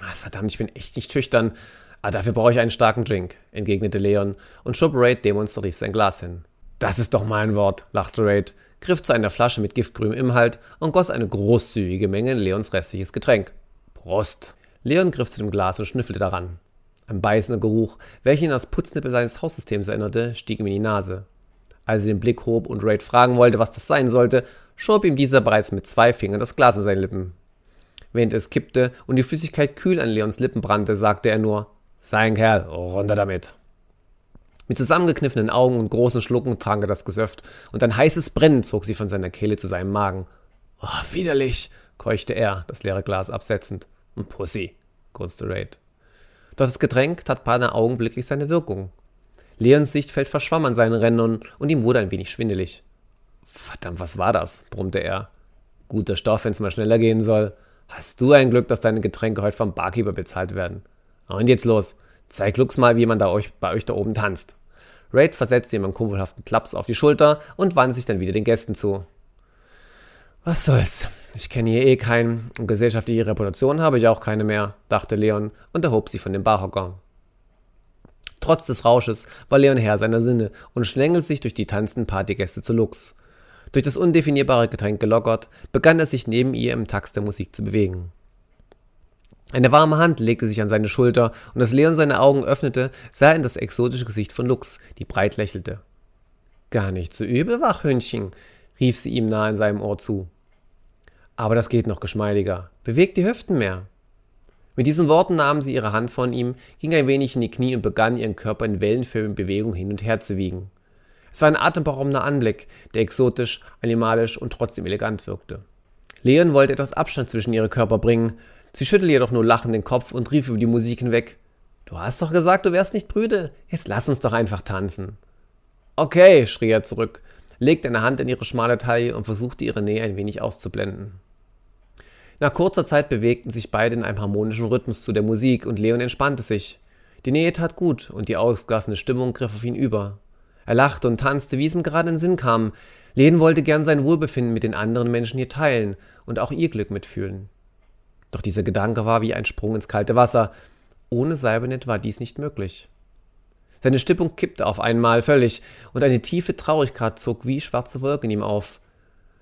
Ach, verdammt, ich bin echt nicht schüchtern. Aber dafür brauche ich einen starken Drink, entgegnete Leon und schob Raid demonstrativ sein Glas hin. Das ist doch mein Wort, lachte Raid, griff zu einer Flasche mit giftgrünem Inhalt und goss eine großzügige Menge in Leons restliches Getränk. Prost! Leon griff zu dem Glas und schnüffelte daran. Ein beißender Geruch, welcher ihn an das Putznippel seines Haussystems erinnerte, stieg ihm in die Nase. Als er den Blick hob und Raid fragen wollte, was das sein sollte, schob ihm dieser bereits mit zwei Fingern das Glas in seine Lippen. Während es kippte und die Flüssigkeit kühl an Leons Lippen brannte, sagte er nur: Sein Kerl, runter damit. Mit zusammengekniffenen Augen und großen Schlucken trank er das Gesöft, und ein heißes Brennen zog sie von seiner Kehle zu seinem Magen. Oh, widerlich, keuchte er, das leere Glas absetzend. Pussy, grunzte Raid. Doch das Getränk tat beinahe augenblicklich seine Wirkung. Leons Sichtfeld verschwamm an seinen Rändern und ihm wurde ein wenig schwindelig. Verdammt, was war das? brummte er. Guter Stoff, wenn's mal schneller gehen soll. Hast du ein Glück, dass deine Getränke heute vom Barkeeper bezahlt werden. Und jetzt los. Zeig Lux mal, wie man da euch, bei euch da oben tanzt. Raid versetzt ihm einen kumpelhaften Klaps auf die Schulter und wandte sich dann wieder den Gästen zu. Was soll's? Ich kenne hier eh keinen und gesellschaftliche Reputation habe ich auch keine mehr, dachte Leon und erhob sich von dem Barhocker. Trotz des Rausches war Leon Herr seiner Sinne und schlängelte sich durch die tanzenden Partygäste zu Lux. Durch das undefinierbare Getränk gelockert, begann er sich neben ihr im Takt der Musik zu bewegen. Eine warme Hand legte sich an seine Schulter, und als Leon seine Augen öffnete, sah er in das exotische Gesicht von Lux, die breit lächelte. Gar nicht so übel, Wachhündchen, rief sie ihm nah in seinem Ohr zu. Aber das geht noch geschmeidiger. Bewegt die Hüften mehr. Mit diesen Worten nahm sie ihre Hand von ihm, ging ein wenig in die Knie und begann ihren Körper in wellenförmigen Bewegungen hin und her zu wiegen. Es war ein atemberaubender Anblick, der exotisch, animalisch und trotzdem elegant wirkte. Leon wollte etwas Abstand zwischen ihre Körper bringen, Sie schüttelte jedoch nur lachend den Kopf und rief über die Musik hinweg: Du hast doch gesagt, du wärst nicht brüde. Jetzt lass uns doch einfach tanzen. Okay, schrie er zurück, legte eine Hand in ihre schmale Taille und versuchte ihre Nähe ein wenig auszublenden. Nach kurzer Zeit bewegten sich beide in einem harmonischen Rhythmus zu der Musik und Leon entspannte sich. Die Nähe tat gut und die ausgelassene Stimmung griff auf ihn über. Er lachte und tanzte, wie es ihm gerade in Sinn kam. Leon wollte gern sein Wohlbefinden mit den anderen Menschen hier teilen und auch ihr Glück mitfühlen. Doch dieser Gedanke war wie ein Sprung ins kalte Wasser. Ohne Cybernet war dies nicht möglich. Seine Stimmung kippte auf einmal völlig und eine tiefe Traurigkeit zog wie schwarze Wolken ihm auf.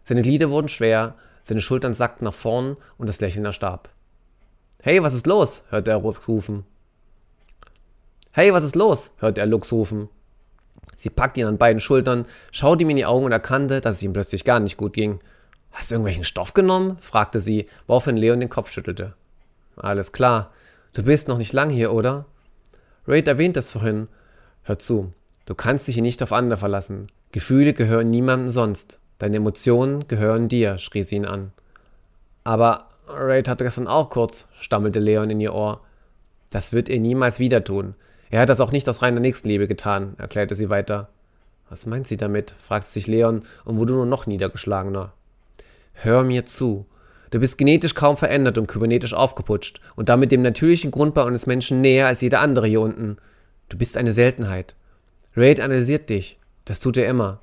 Seine Glieder wurden schwer, seine Schultern sackten nach vorn und das Lächeln erstarb. Hey, was ist los? hörte er rufen. Hey, was ist los? hörte er Lux rufen. Sie packte ihn an beiden Schultern, schaute ihm in die Augen und erkannte, dass es ihm plötzlich gar nicht gut ging. Hast du irgendwelchen Stoff genommen? fragte sie, woraufhin Leon den Kopf schüttelte. Alles klar. Du bist noch nicht lang hier, oder? Raid erwähnt es vorhin. Hör zu. Du kannst dich hier nicht auf andere verlassen. Gefühle gehören niemandem sonst. Deine Emotionen gehören dir, schrie sie ihn an. Aber Raid hatte gestern auch kurz, stammelte Leon in ihr Ohr. Das wird er niemals wieder tun. Er hat das auch nicht aus reiner Nächstenliebe getan, erklärte sie weiter. Was meint sie damit? fragte sich Leon und wurde nur noch niedergeschlagener. Hör mir zu. Du bist genetisch kaum verändert und kybernetisch aufgeputscht und damit dem natürlichen Grundbau eines Menschen näher als jeder andere hier unten. Du bist eine Seltenheit. Raid analysiert dich. Das tut er immer.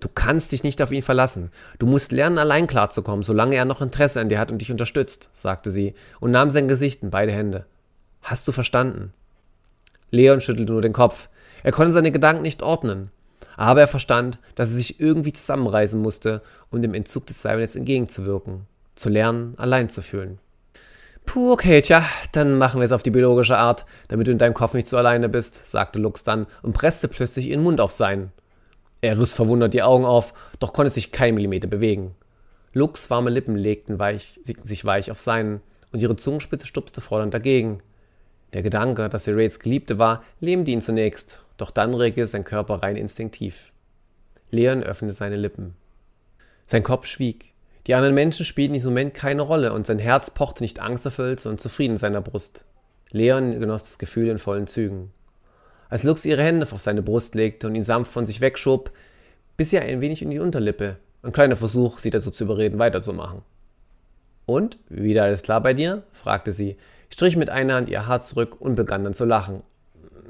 Du kannst dich nicht auf ihn verlassen. Du musst lernen, allein klarzukommen, solange er noch Interesse an dir hat und dich unterstützt, sagte sie und nahm sein Gesicht in beide Hände. Hast du verstanden? Leon schüttelte nur den Kopf. Er konnte seine Gedanken nicht ordnen aber er verstand, dass er sich irgendwie zusammenreißen musste, um dem Entzug des Cybernets entgegenzuwirken, zu lernen, allein zu fühlen. Puh, okay, tja, dann machen wir es auf die biologische Art, damit du in deinem Kopf nicht so alleine bist, sagte Lux dann und presste plötzlich ihren Mund auf seinen. Er riss verwundert die Augen auf, doch konnte sich kein Millimeter bewegen. Lux warme Lippen legten weich, sich weich auf seinen, und ihre Zungenspitze stupste fordernd dagegen. Der Gedanke, dass sie Raids Geliebte war, lähmte ihn zunächst, doch dann regte sein Körper rein instinktiv. Leon öffnete seine Lippen. Sein Kopf schwieg. Die anderen Menschen spielten in diesem Moment keine Rolle und sein Herz pochte nicht angsterfüllt, sondern zufrieden in seiner Brust. Leon genoss das Gefühl in vollen Zügen. Als Lux ihre Hände auf seine Brust legte und ihn sanft von sich wegschob, biss sie ein wenig in die Unterlippe. Ein kleiner Versuch, sie dazu zu überreden, weiterzumachen. Und, wieder alles klar bei dir? fragte sie, strich mit einer Hand ihr Haar zurück und begann dann zu lachen.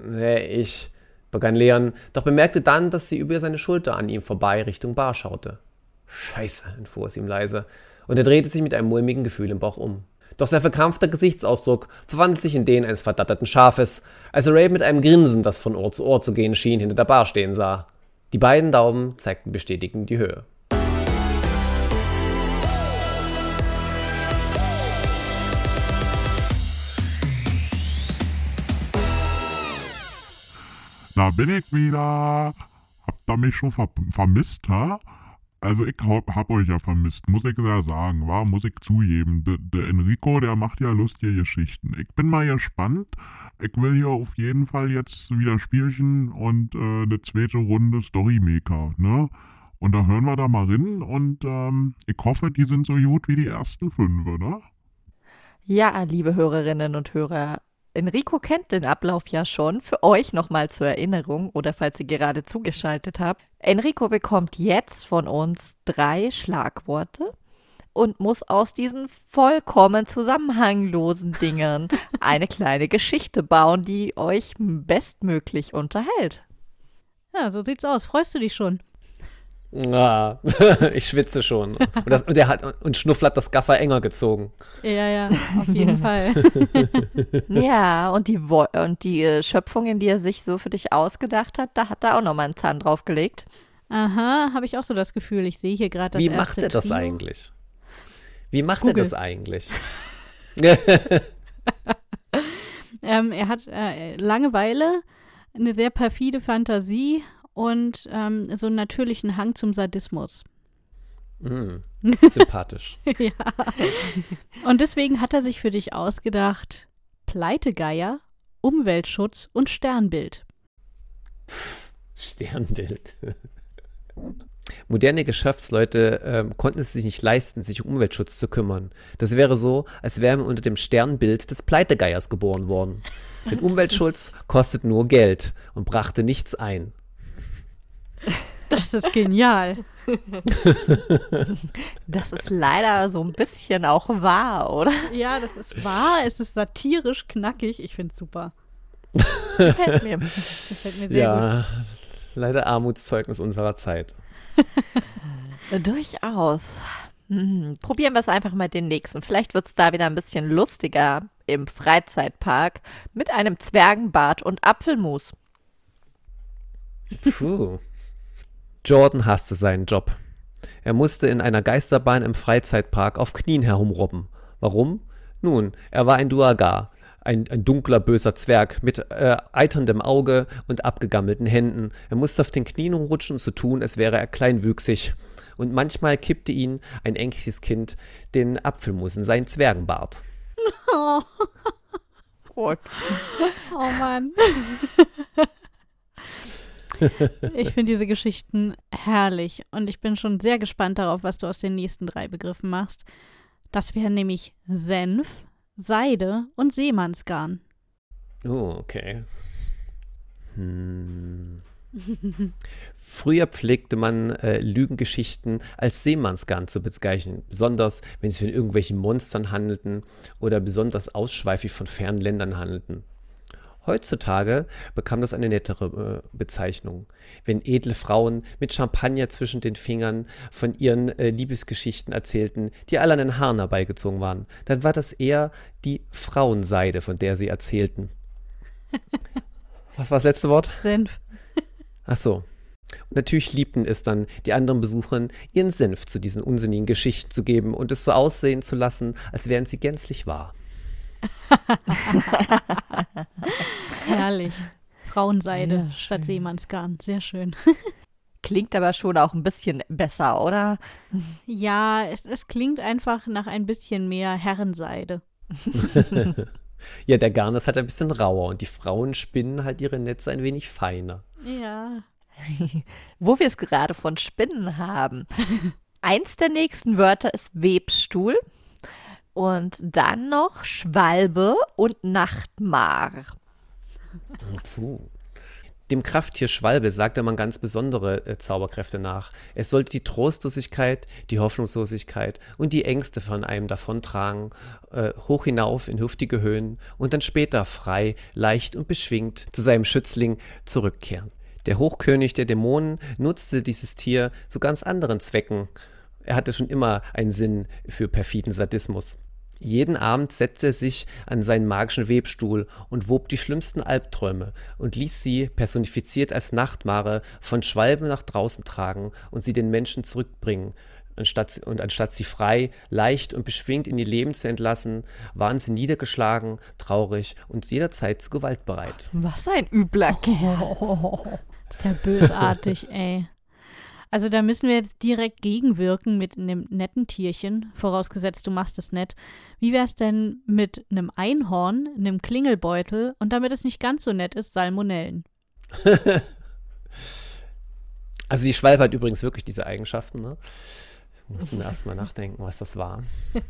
Nee, ich, begann Leon, doch bemerkte dann, dass sie über seine Schulter an ihm vorbei Richtung Bar schaute. Scheiße, entfuhr es ihm leise, und er drehte sich mit einem mulmigen Gefühl im Bauch um. Doch sein verkrampfter Gesichtsausdruck verwandelte sich in den eines verdatterten Schafes, als er Ray mit einem Grinsen, das von Ohr zu Ohr zu gehen schien, hinter der Bar stehen sah. Die beiden Daumen zeigten bestätigend die Höhe. Da bin ich wieder. Habt ihr mich schon ver vermisst, ha? Also ich hab, hab, euch ja vermisst, muss ich ja sagen, war, muss ich zugeben. Der, der Enrico, der macht ja lustige Geschichten. Ich bin mal gespannt. Ich will hier auf jeden Fall jetzt wieder Spielchen und äh, eine zweite Runde Storymaker, ne? Und da hören wir da mal rein und ähm, ich hoffe, die sind so gut wie die ersten fünf, ne? Ja, liebe Hörerinnen und Hörer, Enrico kennt den Ablauf ja schon. Für euch nochmal zur Erinnerung oder falls ihr gerade zugeschaltet habt. Enrico bekommt jetzt von uns drei Schlagworte und muss aus diesen vollkommen zusammenhanglosen Dingen eine kleine Geschichte bauen, die euch bestmöglich unterhält. Ja, so sieht's aus. Freust du dich schon? Ah, ich schwitze schon. Und, das, und, der hat, und Schnuffel hat das Gaffer enger gezogen. Ja, ja, auf jeden Fall. Ja, und die, Wo und die äh, Schöpfungen, die er sich so für dich ausgedacht hat, da hat er auch nochmal einen Zahn draufgelegt. Aha, habe ich auch so das Gefühl. Ich sehe hier gerade das Wie erste macht er das Trio. eigentlich? Wie macht Google. er das eigentlich? Ähm, er hat äh, Langeweile, eine sehr perfide Fantasie und ähm, so einen natürlichen Hang zum Sadismus. Hm, sympathisch. ja. Und deswegen hat er sich für dich ausgedacht: Pleitegeier, Umweltschutz und Sternbild. Sternbild. Moderne Geschäftsleute ähm, konnten es sich nicht leisten, sich um Umweltschutz zu kümmern. Das wäre so, als wären wir unter dem Sternbild des Pleitegeiers geboren worden. Denn Umweltschutz kostet nur Geld und brachte nichts ein. Das ist genial. Das ist leider so ein bisschen auch wahr, oder? ja, das ist wahr. Es ist satirisch knackig. Ich finde es super. Gefällt mir. Das gefällt mir sehr Ja, leider Armutszeugnis unserer Zeit. Durchaus. Hm, probieren wir es einfach mal den nächsten. Vielleicht wird es da wieder ein bisschen lustiger im Freizeitpark mit einem Zwergenbart und Apfelmus. Puh. Jordan hasste seinen Job. Er musste in einer Geisterbahn im Freizeitpark auf Knien herumrobben. Warum? Nun, er war ein Duergar, ein, ein dunkler, böser Zwerg mit äh, eiterndem Auge und abgegammelten Händen. Er musste auf den Knien rumrutschen und so tun, als wäre er kleinwüchsig. Und manchmal kippte ihn ein ängstliches Kind den Apfelmus in seinen Zwergenbart. Oh, Gut. oh Mann. Ich finde diese Geschichten herrlich und ich bin schon sehr gespannt darauf, was du aus den nächsten drei Begriffen machst. Das wären nämlich Senf, Seide und Seemannsgarn. Oh, okay. Hm. Früher pflegte man äh, Lügengeschichten als Seemannsgarn zu bezeichnen, besonders wenn sie von irgendwelchen Monstern handelten oder besonders ausschweifig von fernen Ländern handelten. Heutzutage bekam das eine nettere äh, Bezeichnung. Wenn edle Frauen mit Champagner zwischen den Fingern von ihren äh, Liebesgeschichten erzählten, die alle an den Haaren herbeigezogen waren, dann war das eher die Frauenseide, von der sie erzählten. Was war das letzte Wort? Senf. Ach so. Und natürlich liebten es dann die anderen Besuchern, ihren Senf zu diesen unsinnigen Geschichten zu geben und es so aussehen zu lassen, als wären sie gänzlich wahr. Herrlich. Frauenseide Sehr statt schön. Seemannsgarn. Sehr schön. Klingt aber schon auch ein bisschen besser, oder? Ja, es, es klingt einfach nach ein bisschen mehr Herrenseide. Ja, der Garn ist halt ein bisschen rauer und die Frauen spinnen halt ihre Netze ein wenig feiner. Ja. Wo wir es gerade von Spinnen haben. Eins der nächsten Wörter ist Webstuhl und dann noch Schwalbe und Nachtmar. Puh. Dem Krafttier Schwalbe sagte man ganz besondere äh, Zauberkräfte nach. Es sollte die Trostlosigkeit, die Hoffnungslosigkeit und die Ängste von einem davontragen, äh, hoch hinauf in hüftige Höhen und dann später frei, leicht und beschwingt zu seinem Schützling zurückkehren. Der Hochkönig der Dämonen nutzte dieses Tier zu ganz anderen Zwecken. Er hatte schon immer einen Sinn für perfiden Sadismus. Jeden Abend setzte er sich an seinen magischen Webstuhl und wob die schlimmsten Albträume und ließ sie, personifiziert als Nachtmare, von Schwalben nach draußen tragen und sie den Menschen zurückbringen. Anstatt, sie- und anstatt sie frei, leicht und beschwingt in ihr Leben zu entlassen, waren sie niedergeschlagen, traurig und jederzeit zu Gewalt bereit. Was ein übler Kerl. Ist ja bösartig, ey. Also da müssen wir jetzt direkt gegenwirken mit einem netten Tierchen, vorausgesetzt du machst es nett. Wie wär's denn mit einem Einhorn, einem Klingelbeutel und damit es nicht ganz so nett ist, Salmonellen? Also die Schwalbe hat übrigens wirklich diese Eigenschaften, ne? Musst du erstmal nachdenken, was das war.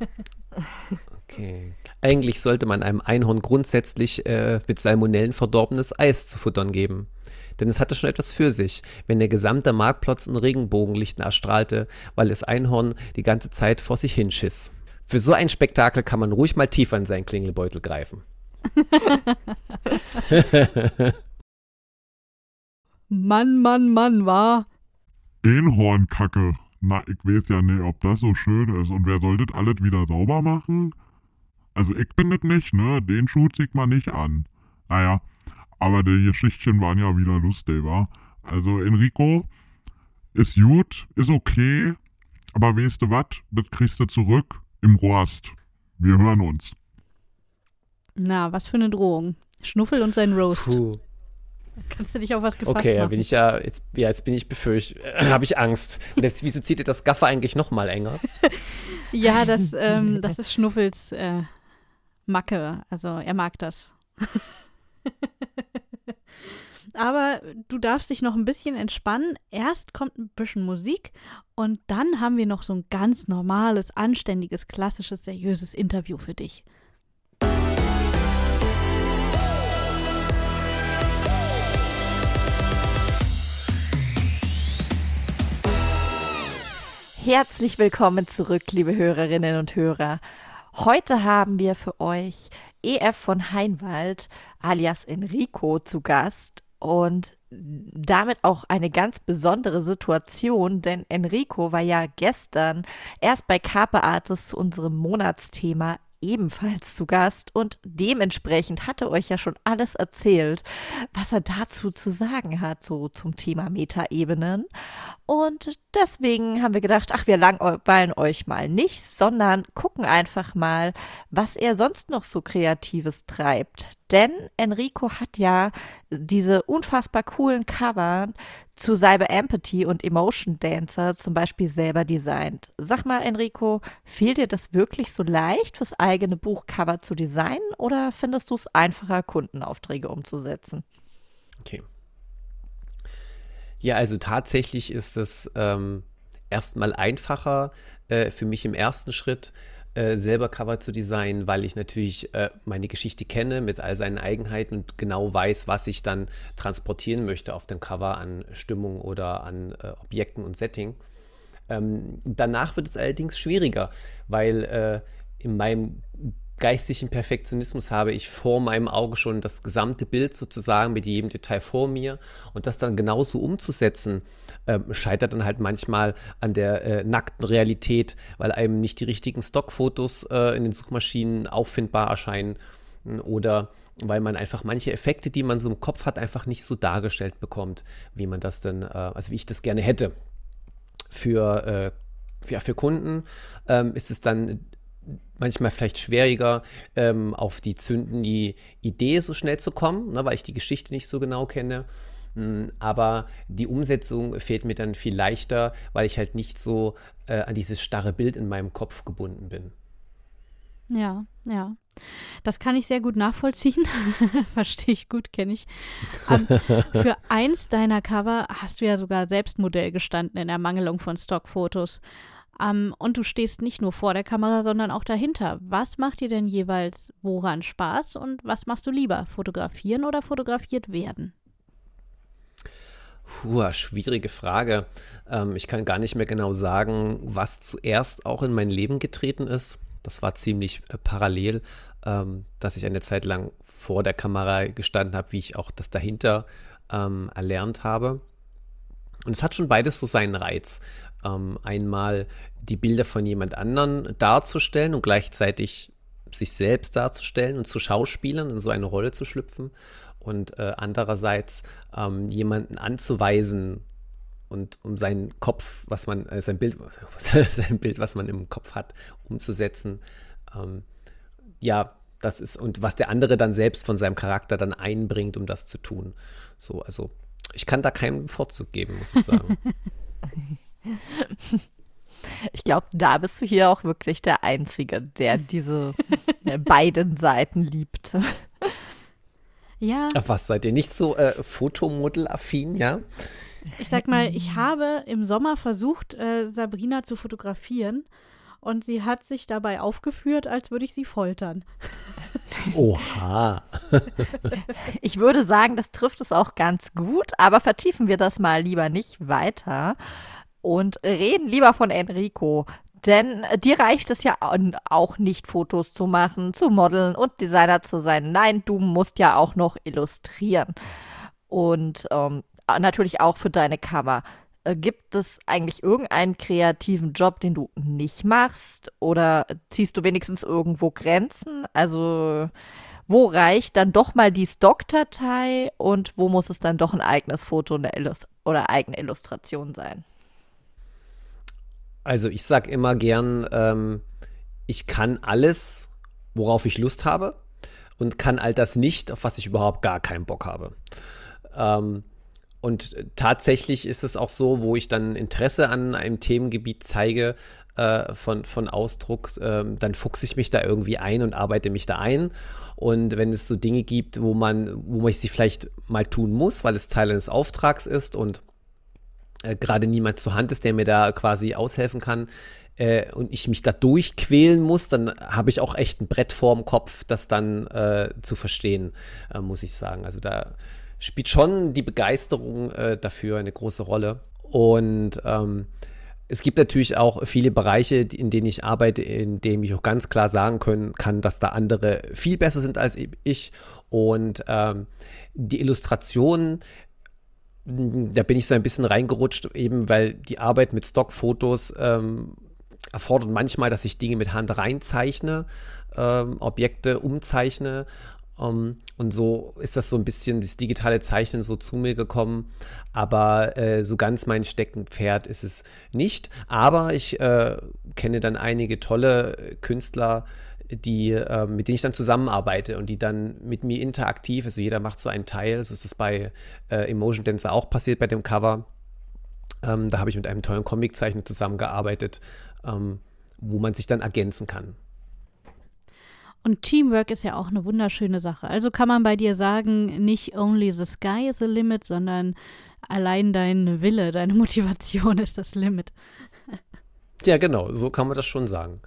Okay. Eigentlich sollte man einem Einhorn grundsätzlich äh, mit Salmonellen verdorbenes Eis zu futtern geben. Denn es hatte schon etwas für sich, wenn der gesamte Marktplatz in Regenbogenlichten erstrahlte, weil das Einhorn die ganze Zeit vor sich hinschiss. Für so ein Spektakel kann man ruhig mal tiefer in seinen Klingelbeutel greifen. Mann, Mann, Mann, war. Einhornkacke. Na, ich weiß ja nicht, ob das so schön ist. Und wer soll das alles wieder sauber machen? Also ich bin das nicht, ne? Den Schuh zieht man nicht an. Naja, aber die Geschichtchen waren ja wieder lustig, wa? Also Enrico, ist gut, ist okay, aber weißt du was? Das kriegst du zurück im Rost. Wir hören uns. Na, was für eine Drohung. Schnuffel und sein Roast. Puh. Kannst du dich auf was gefasst Okay, ja, machen? bin ich ja, jetzt, ja, jetzt bin ich befürchtet, äh, habe ich Angst. Und jetzt, wieso zieht ihr das Gaffer eigentlich noch mal enger? Ja, das, ähm, das ist Schnuffels äh, Macke. Also er mag das. Aber du darfst dich noch ein bisschen entspannen. Erst kommt ein bisschen Musik und dann haben wir noch so ein ganz normales, anständiges, klassisches, seriöses Interview für dich. Herzlich willkommen zurück, liebe Hörerinnen und Hörer. Heute haben wir für euch EF von Heinwald alias Enrico zu Gast und damit auch eine ganz besondere Situation, denn Enrico war ja gestern erst bei Carpe Artis zu unserem Monatsthema ebenfalls zu Gast und dementsprechend hatte euch ja schon alles erzählt, was er dazu zu sagen hat, so zum Thema Metaebenen. Und deswegen haben wir gedacht, ach, wir langweilen euch mal nicht, sondern gucken einfach mal, was er sonst noch so Kreatives treibt. Denn Enrico hat ja diese unfassbar coolen Cover zu Cyber Empathy und Emotion Dancer zum Beispiel selber designt. Sag mal, Enrico, fiel dir das wirklich so leicht, fürs eigene Buchcover zu designen oder findest du es einfacher, Kundenaufträge umzusetzen? Okay. Ja, also tatsächlich ist es ähm, erstmal einfacher äh, für mich im ersten Schritt, äh, selber Cover zu designen, weil ich natürlich äh, meine Geschichte kenne mit all seinen Eigenheiten und genau weiß, was ich dann transportieren möchte auf dem Cover an Stimmung oder an äh, Objekten und Setting. Ähm, danach wird es allerdings schwieriger, weil äh, in meinem geistigen Perfektionismus habe ich vor meinem Auge schon das gesamte Bild sozusagen mit jedem Detail vor mir und das dann genauso umzusetzen, äh, scheitert dann halt manchmal an der äh, nackten Realität, weil einem nicht die richtigen Stockfotos äh, in den Suchmaschinen auffindbar erscheinen oder weil man einfach manche Effekte, die man so im Kopf hat, einfach nicht so dargestellt bekommt, wie man das denn, äh, also wie ich das gerne hätte. Für, äh, ja, für Kunden ähm, ist es dann manchmal vielleicht schwieriger, ähm, auf die zünden die Idee so schnell zu kommen, ne, weil ich die Geschichte nicht so genau kenne. Mm, Aber die Umsetzung fehlt mir dann viel leichter, weil ich halt nicht so äh, an dieses starre Bild in meinem Kopf gebunden bin. Ja, ja. Das kann ich sehr gut nachvollziehen. Verstehe ich gut, kenne ich. Ähm, für eins deiner Cover hast du ja sogar selbst Modell gestanden in Ermangelung von Stockfotos. Ähm, und du stehst nicht nur vor der Kamera, sondern auch dahinter. Was macht dir denn jeweils woran Spaß und was machst du lieber? Fotografieren oder fotografiert werden? Puh, schwierige Frage. Ähm, ich kann gar nicht mehr genau sagen, was zuerst auch in mein Leben getreten ist. Das war ziemlich äh, parallel, ähm, dass ich eine Zeit lang vor der Kamera gestanden habe, wie ich auch das dahinter ähm, erlernt habe. Und es hat schon beides so seinen Reiz. Ähm, einmal die Bilder von jemand anderen darzustellen und gleichzeitig sich selbst darzustellen und zu Schauspielern in so eine Rolle zu schlüpfen und äh, andererseits ähm, jemanden anzuweisen und um seinen Kopf, was man, äh, sein Bild, sein Bild, was man im Kopf hat, umzusetzen. Ähm, ja, das ist, und was der andere dann selbst von seinem Charakter dann einbringt, um das zu tun. So, also ich kann da keinen Vorzug geben, muss ich sagen. Ich glaube, da bist du hier auch wirklich der Einzige, der diese beiden Seiten liebt. Ja, Ach was, seid ihr nicht so äh, Fotomodel-affin, ja? ich sag mal, ich habe im Sommer versucht, äh, Sabrina zu fotografieren und sie hat sich dabei aufgeführt, als würde ich sie foltern. Oha. Ich würde sagen, das trifft es auch ganz gut, aber vertiefen wir das mal lieber nicht weiter und reden lieber von Enrico. Denn dir reicht es ja auch nicht, Fotos zu machen, zu modeln und Designer zu sein. Nein, du musst ja auch noch illustrieren. Und ähm, natürlich auch für deine Cover. Äh, gibt es eigentlich irgendeinen kreativen Job, den du nicht machst? Oder ziehst du wenigstens irgendwo Grenzen? Also, wo reicht dann doch mal die Stockdatei und wo muss es dann doch ein eigenes Foto oder eigene Illustration sein? Also, ich sage immer gern, ähm, ich kann alles, worauf ich Lust habe und kann all das nicht, auf was ich überhaupt gar keinen Bock habe. Ähm, und tatsächlich ist es auch so, wo ich dann Interesse an einem Themengebiet zeige äh, von, von Ausdruck, äh, dann fuchse ich mich da irgendwie ein und arbeite mich da ein. Und wenn es so Dinge gibt, wo man, wo man sie vielleicht mal tun muss, weil es Teil eines Auftrags ist und äh, gerade niemand zur Hand ist, der mir da quasi aushelfen kann, äh, und ich mich da durchquälen muss, dann habe ich auch echt ein Brett vorm Kopf, das dann äh, zu verstehen, äh, muss ich sagen. Also da spielt schon die Begeisterung äh, dafür eine große Rolle. Und ähm, es gibt natürlich auch viele Bereiche, in denen ich arbeite, in denen ich auch ganz klar sagen können kann, dass da andere viel besser sind als ich. Und ähm, die Illustrationen, da bin ich so ein bisschen reingerutscht, eben weil die Arbeit mit Stockfotos ähm, erfordert manchmal, dass ich Dinge mit Hand reinzeichne, ähm, Objekte umzeichne. Ähm, und so ist das so ein bisschen das digitale Zeichnen so zu mir gekommen. Aber äh, so ganz mein Steckenpferd ist es nicht. Aber ich äh, kenne dann einige tolle Künstler, die, äh, mit denen ich dann zusammenarbeite und die dann mit mir interaktiv, also jeder macht so einen Teil, so ist es bei äh, Emotion Dancer auch passiert bei dem Cover. Ähm, da habe ich mit einem tollen Comiczeichner zusammengearbeitet, ähm, wo man sich dann ergänzen kann. Und Teamwork ist ja auch eine wunderschöne Sache. Also kann man bei dir sagen, nicht only the sky is the limit, sondern allein dein Wille, deine Motivation ist das Limit. ja, genau, so kann man das schon sagen.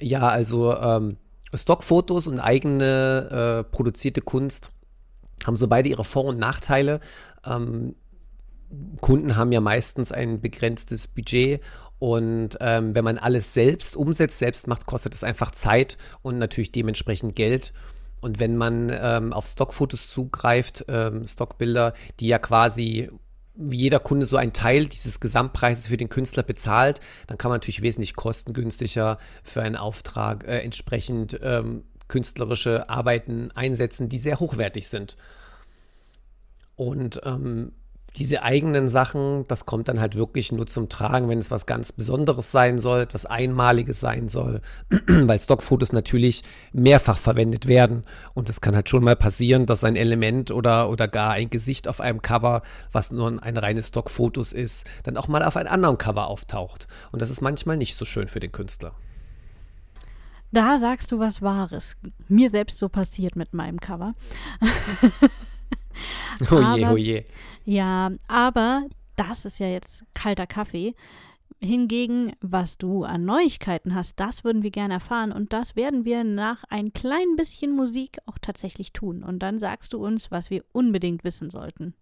Ja, also ähm, Stockfotos und eigene äh, produzierte Kunst haben so beide ihre Vor- und Nachteile. Ähm, Kunden haben ja meistens ein begrenztes Budget und ähm, wenn man alles selbst umsetzt, selbst macht, kostet es einfach Zeit und natürlich dementsprechend Geld. Und wenn man ähm, auf Stockfotos zugreift, ähm, Stockbilder, die ja quasi jeder Kunde so einen Teil dieses Gesamtpreises für den Künstler bezahlt, dann kann man natürlich wesentlich kostengünstiger für einen Auftrag äh, entsprechend ähm, künstlerische Arbeiten einsetzen, die sehr hochwertig sind. Und ähm, diese eigenen Sachen, das kommt dann halt wirklich nur zum Tragen, wenn es was ganz Besonderes sein soll, etwas Einmaliges sein soll, weil Stockfotos natürlich mehrfach verwendet werden. Und es kann halt schon mal passieren, dass ein Element oder, oder gar ein Gesicht auf einem Cover, was nur ein reines Stockfotos ist, dann auch mal auf einem anderen Cover auftaucht. Und das ist manchmal nicht so schön für den Künstler. Da sagst du was Wahres. Mir selbst so passiert mit meinem Cover. oh je, oh je. Ja, aber das ist ja jetzt kalter Kaffee. Hingegen, was du an Neuigkeiten hast, das würden wir gerne erfahren und das werden wir nach ein klein bisschen Musik auch tatsächlich tun. Und dann sagst du uns, was wir unbedingt wissen sollten.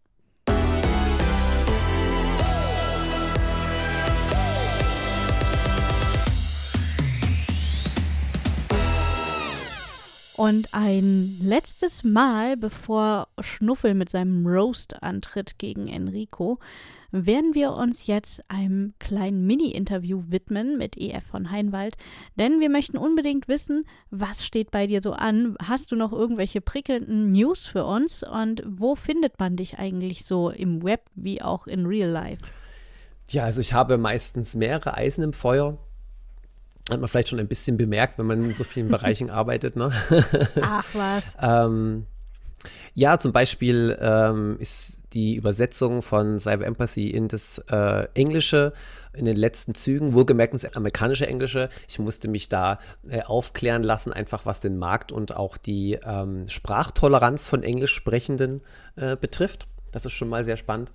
Und ein letztes Mal, bevor Schnuffel mit seinem Roast antritt gegen Enrico, werden wir uns jetzt einem kleinen Mini-Interview widmen mit EF von Heinwald, denn wir möchten unbedingt wissen, was steht bei dir so an? Hast du noch irgendwelche prickelnden News für uns und wo findet man dich eigentlich so im Web wie auch in Real Life? Ja, also ich habe meistens mehrere Eisen im Feuer hat man vielleicht schon ein bisschen bemerkt, wenn man in so vielen Bereichen arbeitet. Ne? Ach was. ähm, ja, zum Beispiel ähm, ist die Übersetzung von Cyber Empathy in das äh, Englische in den letzten Zügen, wohlgemerkt ins amerikanische Englische. Ich musste mich da äh, aufklären lassen, einfach was den Markt und auch die ähm, Sprachtoleranz von Englischsprechenden äh, betrifft. Das ist schon mal sehr spannend.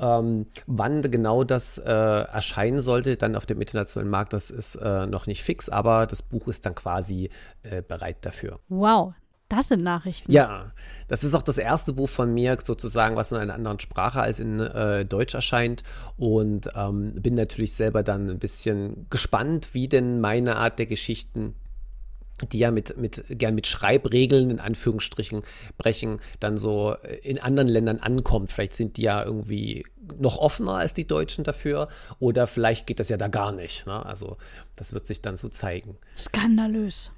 Ähm, wann genau das äh, erscheinen sollte, dann auf dem internationalen Markt, das ist äh, noch nicht fix, aber das Buch ist dann quasi äh, bereit dafür. Wow, das sind Nachrichten. Ja, das ist auch das erste Buch von mir, sozusagen, was in einer anderen Sprache als in äh, Deutsch erscheint. Und ähm, bin natürlich selber dann ein bisschen gespannt, wie denn meine Art der Geschichten die ja mit, mit, gern mit Schreibregeln in Anführungsstrichen brechen, dann so in anderen Ländern ankommt. Vielleicht sind die ja irgendwie noch offener als die Deutschen dafür oder vielleicht geht das ja da gar nicht. Ne? Also das wird sich dann so zeigen. Skandalös.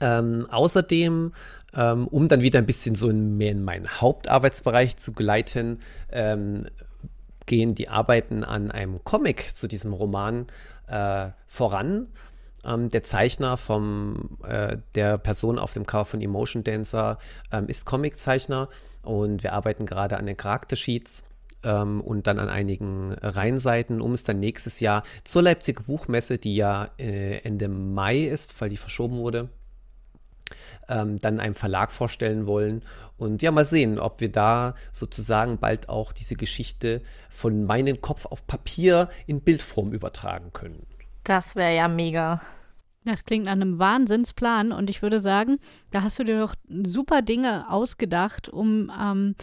Ähm, außerdem, ähm, um dann wieder ein bisschen so in, mehr in meinen Hauptarbeitsbereich zu gleiten, ähm, gehen die Arbeiten an einem Comic zu diesem Roman äh, voran. Ähm, der Zeichner vom, äh, der Person auf dem Cover von Emotion Dancer ähm, ist Comiczeichner und wir arbeiten gerade an den Charaktersheets ähm, und dann an einigen Reihenseiten, um es dann nächstes Jahr zur Leipziger Buchmesse, die ja äh, Ende Mai ist, weil die verschoben wurde, ähm, dann einem Verlag vorstellen wollen. Und ja, mal sehen, ob wir da sozusagen bald auch diese Geschichte von meinem Kopf auf Papier in Bildform übertragen können. Das wäre ja mega. Das klingt nach einem Wahnsinnsplan und ich würde sagen, da hast du dir doch super Dinge ausgedacht, um ähm,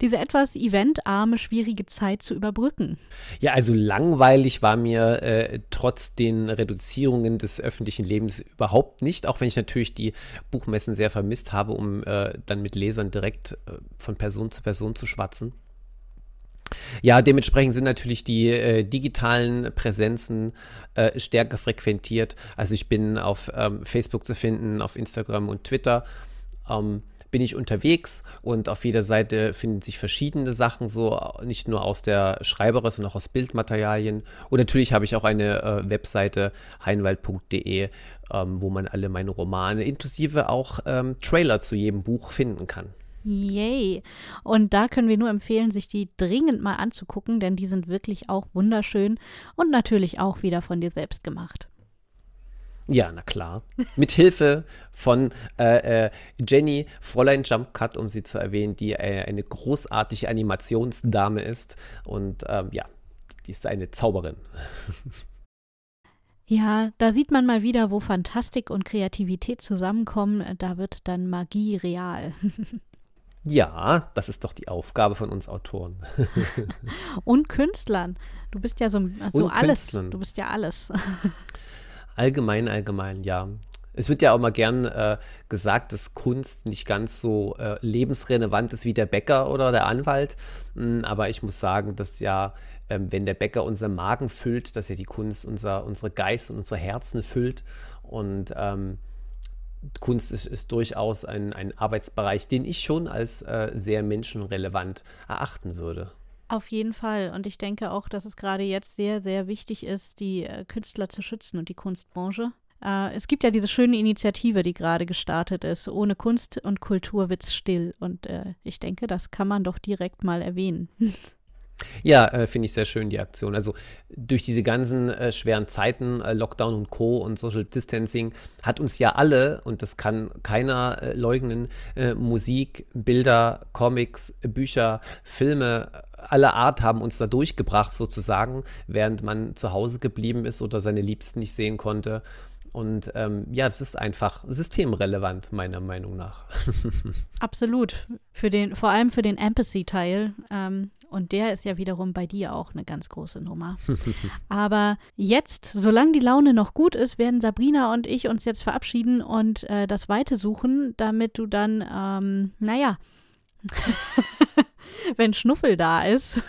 diese etwas eventarme, schwierige Zeit zu überbrücken. Ja, also langweilig war mir äh, trotz den Reduzierungen des öffentlichen Lebens überhaupt nicht, auch wenn ich natürlich die Buchmessen sehr vermisst habe, um äh, dann mit Lesern direkt äh, von Person zu Person zu schwatzen. Ja, dementsprechend sind natürlich die äh, digitalen Präsenzen äh, stärker frequentiert. Also ich bin auf ähm, Facebook zu finden, auf Instagram und Twitter. Ähm, bin ich unterwegs und auf jeder Seite finden sich verschiedene Sachen, so nicht nur aus der Schreiberei, sondern auch aus Bildmaterialien. Und natürlich habe ich auch eine äh, Webseite heinwald.de, ähm, wo man alle meine Romane inklusive auch ähm, Trailer zu jedem Buch finden kann. Yay. Und da können wir nur empfehlen, sich die dringend mal anzugucken, denn die sind wirklich auch wunderschön und natürlich auch wieder von dir selbst gemacht. Ja, na klar. Mit Hilfe von äh, äh, Jenny, Fräulein Jump Cut, um sie zu erwähnen, die äh, eine großartige Animationsdame ist. Und ähm, ja, die ist eine Zauberin. Ja, da sieht man mal wieder, wo Fantastik und Kreativität zusammenkommen. Da wird dann Magie real. Ja, das ist doch die Aufgabe von uns Autoren. Und Künstlern. Du bist ja so, so alles. Du bist ja alles. allgemein, allgemein, ja. Es wird ja auch mal gern äh, gesagt, dass Kunst nicht ganz so äh, lebensrelevant ist wie der Bäcker oder der Anwalt. Mm, aber ich muss sagen, dass ja, ähm, wenn der Bäcker unser Magen füllt, dass ja die Kunst unser, unsere Geist und unsere Herzen füllt. Und ähm, Kunst ist, ist durchaus ein, ein, Arbeitsbereich, den ich schon als äh, sehr menschenrelevant erachten würde. Auf jeden Fall. Und ich denke auch, dass es gerade jetzt sehr, sehr wichtig ist, die äh, Künstler zu schützen und die Kunstbranche. Äh, es gibt ja diese schöne Initiative, die gerade gestartet ist. Ohne Kunst und Kultur wird's still. Und äh, ich denke, das kann man doch direkt mal erwähnen. Ja, äh, finde ich sehr schön, die Aktion. Also durch diese ganzen äh, schweren Zeiten, äh, Lockdown und Co. und Social Distancing, hat uns ja alle, und das kann keiner äh, leugnen, äh, Musik, Bilder, Comics, Bücher, Filme aller Art haben uns da durchgebracht sozusagen, während man zu Hause geblieben ist oder seine Liebsten nicht sehen konnte. Und ähm, ja, das ist einfach systemrelevant, meiner Meinung nach. Absolut. Für den, vor allem für den Empathy-Teil. Ähm, und der ist ja wiederum bei dir auch eine ganz große Nummer. Aber jetzt, solange die Laune noch gut ist, werden Sabrina und ich uns jetzt verabschieden und äh, das Weite suchen, damit du dann, ähm, naja, wenn Schnuffel da ist,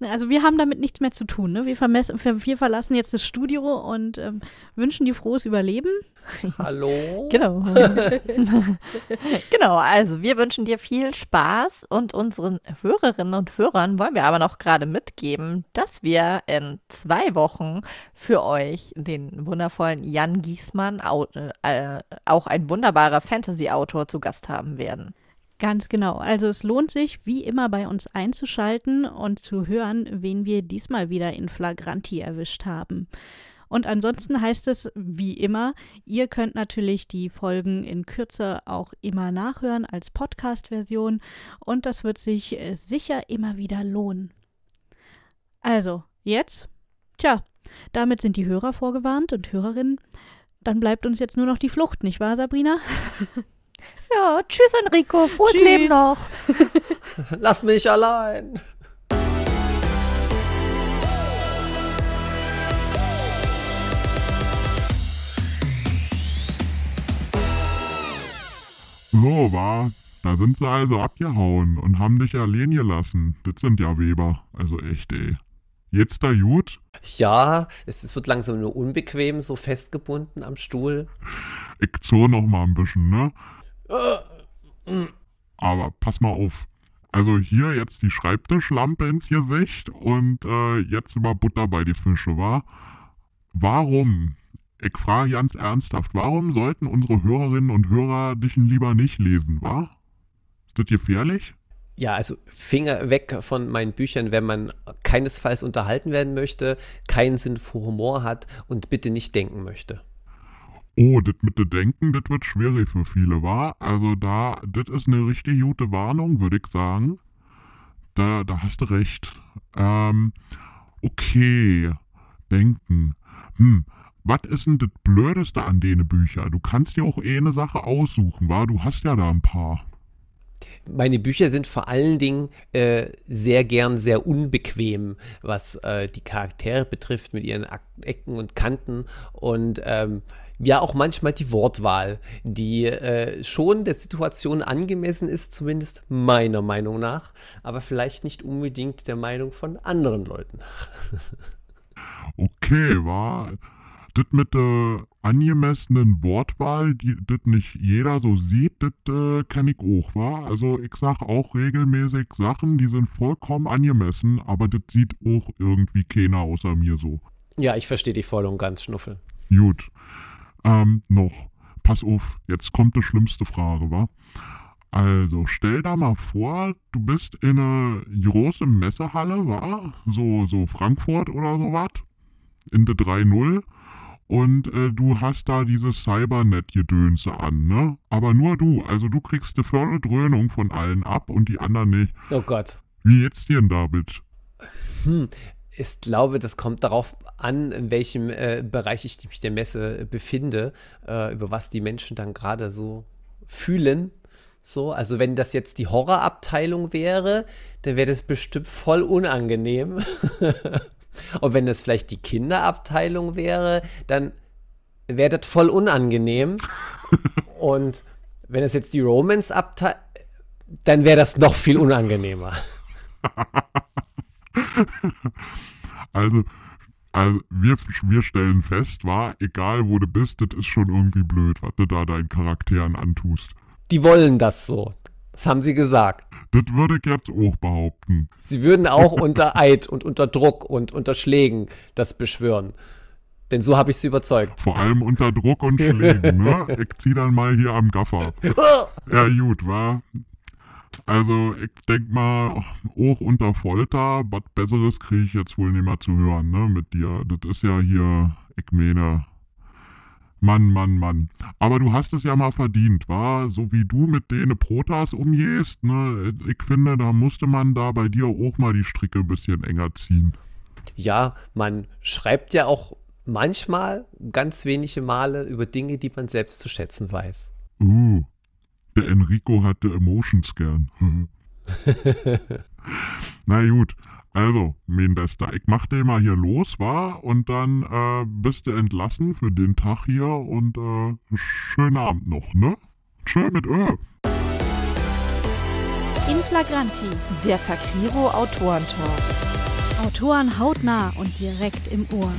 Also wir haben damit nichts mehr zu tun. Ne? Wir, wir, verlassen jetzt das Studio und ähm, wünschen dir frohes Überleben. Hallo. genau. genau, also wir wünschen dir viel Spaß und unseren Hörerinnen und Hörern wollen wir aber noch gerade mitgeben, dass wir in zwei Wochen für euch den wundervollen Jan Giesmann, äh, auch ein wunderbarer Fantasy-Autor, zu Gast haben werden. Ganz genau. Also es lohnt sich, wie immer bei uns einzuschalten und zu hören, wen wir diesmal wieder in Flagranti erwischt haben. Und ansonsten heißt es, wie immer, ihr könnt natürlich die Folgen in Kürze auch immer nachhören als Podcast-Version und das wird sich sicher immer wieder lohnen. Also, jetzt, tja, damit sind die Hörer vorgewarnt und Hörerinnen. Dann bleibt uns jetzt nur noch die Flucht, nicht wahr, Sabrina? Ja, tschüss Enrico, frohes tschüss. Leben noch. Lass mich allein. So, war. Da sind sie also abgehauen und haben dich allein gelassen. Das sind ja Weber. Also echt, ey. Jetzt da gut? Ja, es, es wird langsam nur unbequem, so festgebunden am Stuhl. Ich zoll noch mal ein bisschen, ne? Aber pass mal auf. Also hier jetzt die Schreibtischlampe ins Gesicht und äh, jetzt über Butter bei die Fische, wa? Warum? Ich frage ganz ernsthaft, warum sollten unsere Hörerinnen und Hörer dich lieber nicht lesen, wa? Ist das gefährlich? Ja, also Finger weg von meinen Büchern, wenn man keinesfalls unterhalten werden möchte, keinen Sinn für Humor hat und bitte nicht denken möchte. Oh, das mit dem Denken, das wird schwierig für viele, wa? Also da, das ist eine richtig gute Warnung, würde ich sagen. Da, da hast du recht. Ähm, okay, denken. Hm, was ist denn das Blödeste an denen Bücher? Du kannst dir auch eh eine Sache aussuchen, wa? Du hast ja da ein paar. Meine Bücher sind vor allen Dingen äh, sehr gern sehr unbequem, was äh, die Charaktere betrifft, mit ihren Ecken und Kanten und ähm, ja auch manchmal die Wortwahl, die äh, schon der Situation angemessen ist, zumindest meiner Meinung nach, aber vielleicht nicht unbedingt der Meinung von anderen Leuten. Okay, war das mit der angemessenen Wortwahl, die das nicht jeder so sieht, das äh, kenne ich auch, wa? Also ich sag auch regelmäßig Sachen, die sind vollkommen angemessen, aber das sieht auch irgendwie keiner außer mir so. Ja, ich verstehe dich voll und ganz, Schnuffel. Gut. Ähm, noch. Pass auf, jetzt kommt die schlimmste Frage, wa? Also, stell da mal vor, du bist in einer großen Messehalle, wa? So, so Frankfurt oder sowas. In der 3.0 und äh, du hast da dieses Cybernet-Gedönse an, ne? Aber nur du, also du kriegst die volle Dröhnung von allen ab und die anderen nicht. Oh Gott. Wie jetzt dir denn damit? Hm, ich glaube, das kommt darauf an, in welchem äh, Bereich ich mich der Messe befinde, äh, über was die Menschen dann gerade so fühlen. So, also wenn das jetzt die Horrorabteilung wäre, dann wäre das bestimmt voll unangenehm. Und wenn das vielleicht die Kinderabteilung wäre, dann wäre das voll unangenehm. Und wenn es jetzt die Romance-Abteilung, dann wäre das noch viel unangenehmer. also, also wir, wir stellen fest, war, egal wo du bist, das ist schon irgendwie blöd, was du da deinen Charakteren antust. Die wollen das so. Das haben sie gesagt. Das würde ich jetzt auch behaupten. Sie würden auch unter Eid und unter Druck und unter Schlägen das beschwören. Denn so habe ich sie überzeugt. Vor allem unter Druck und Schlägen, ne? Ich zieh dann mal hier am Gaffer. ja, gut, war. Also, ich denk mal, auch unter Folter, was Besseres kriege ich jetzt wohl nicht mehr zu hören, ne, mit dir. Das ist ja hier, ich meine, Mann, Mann, Mann. Aber du hast es ja mal verdient, war so wie du mit denen Protas umgehst, ne? Ich finde, da musste man da bei dir auch mal die Stricke ein bisschen enger ziehen. Ja, man schreibt ja auch manchmal ganz wenige Male über Dinge, die man selbst zu schätzen weiß. Uh, der Enrico hatte Emotions gern. Na gut, also, mein Bester, ich mach den mal hier los, war und dann äh, bist du entlassen für den Tag hier und äh, schönen Abend noch, ne? Tschö mit Ö. In Flagranti, Der Fakriro Autorentalk. Autoren hautnah und direkt im Ohr.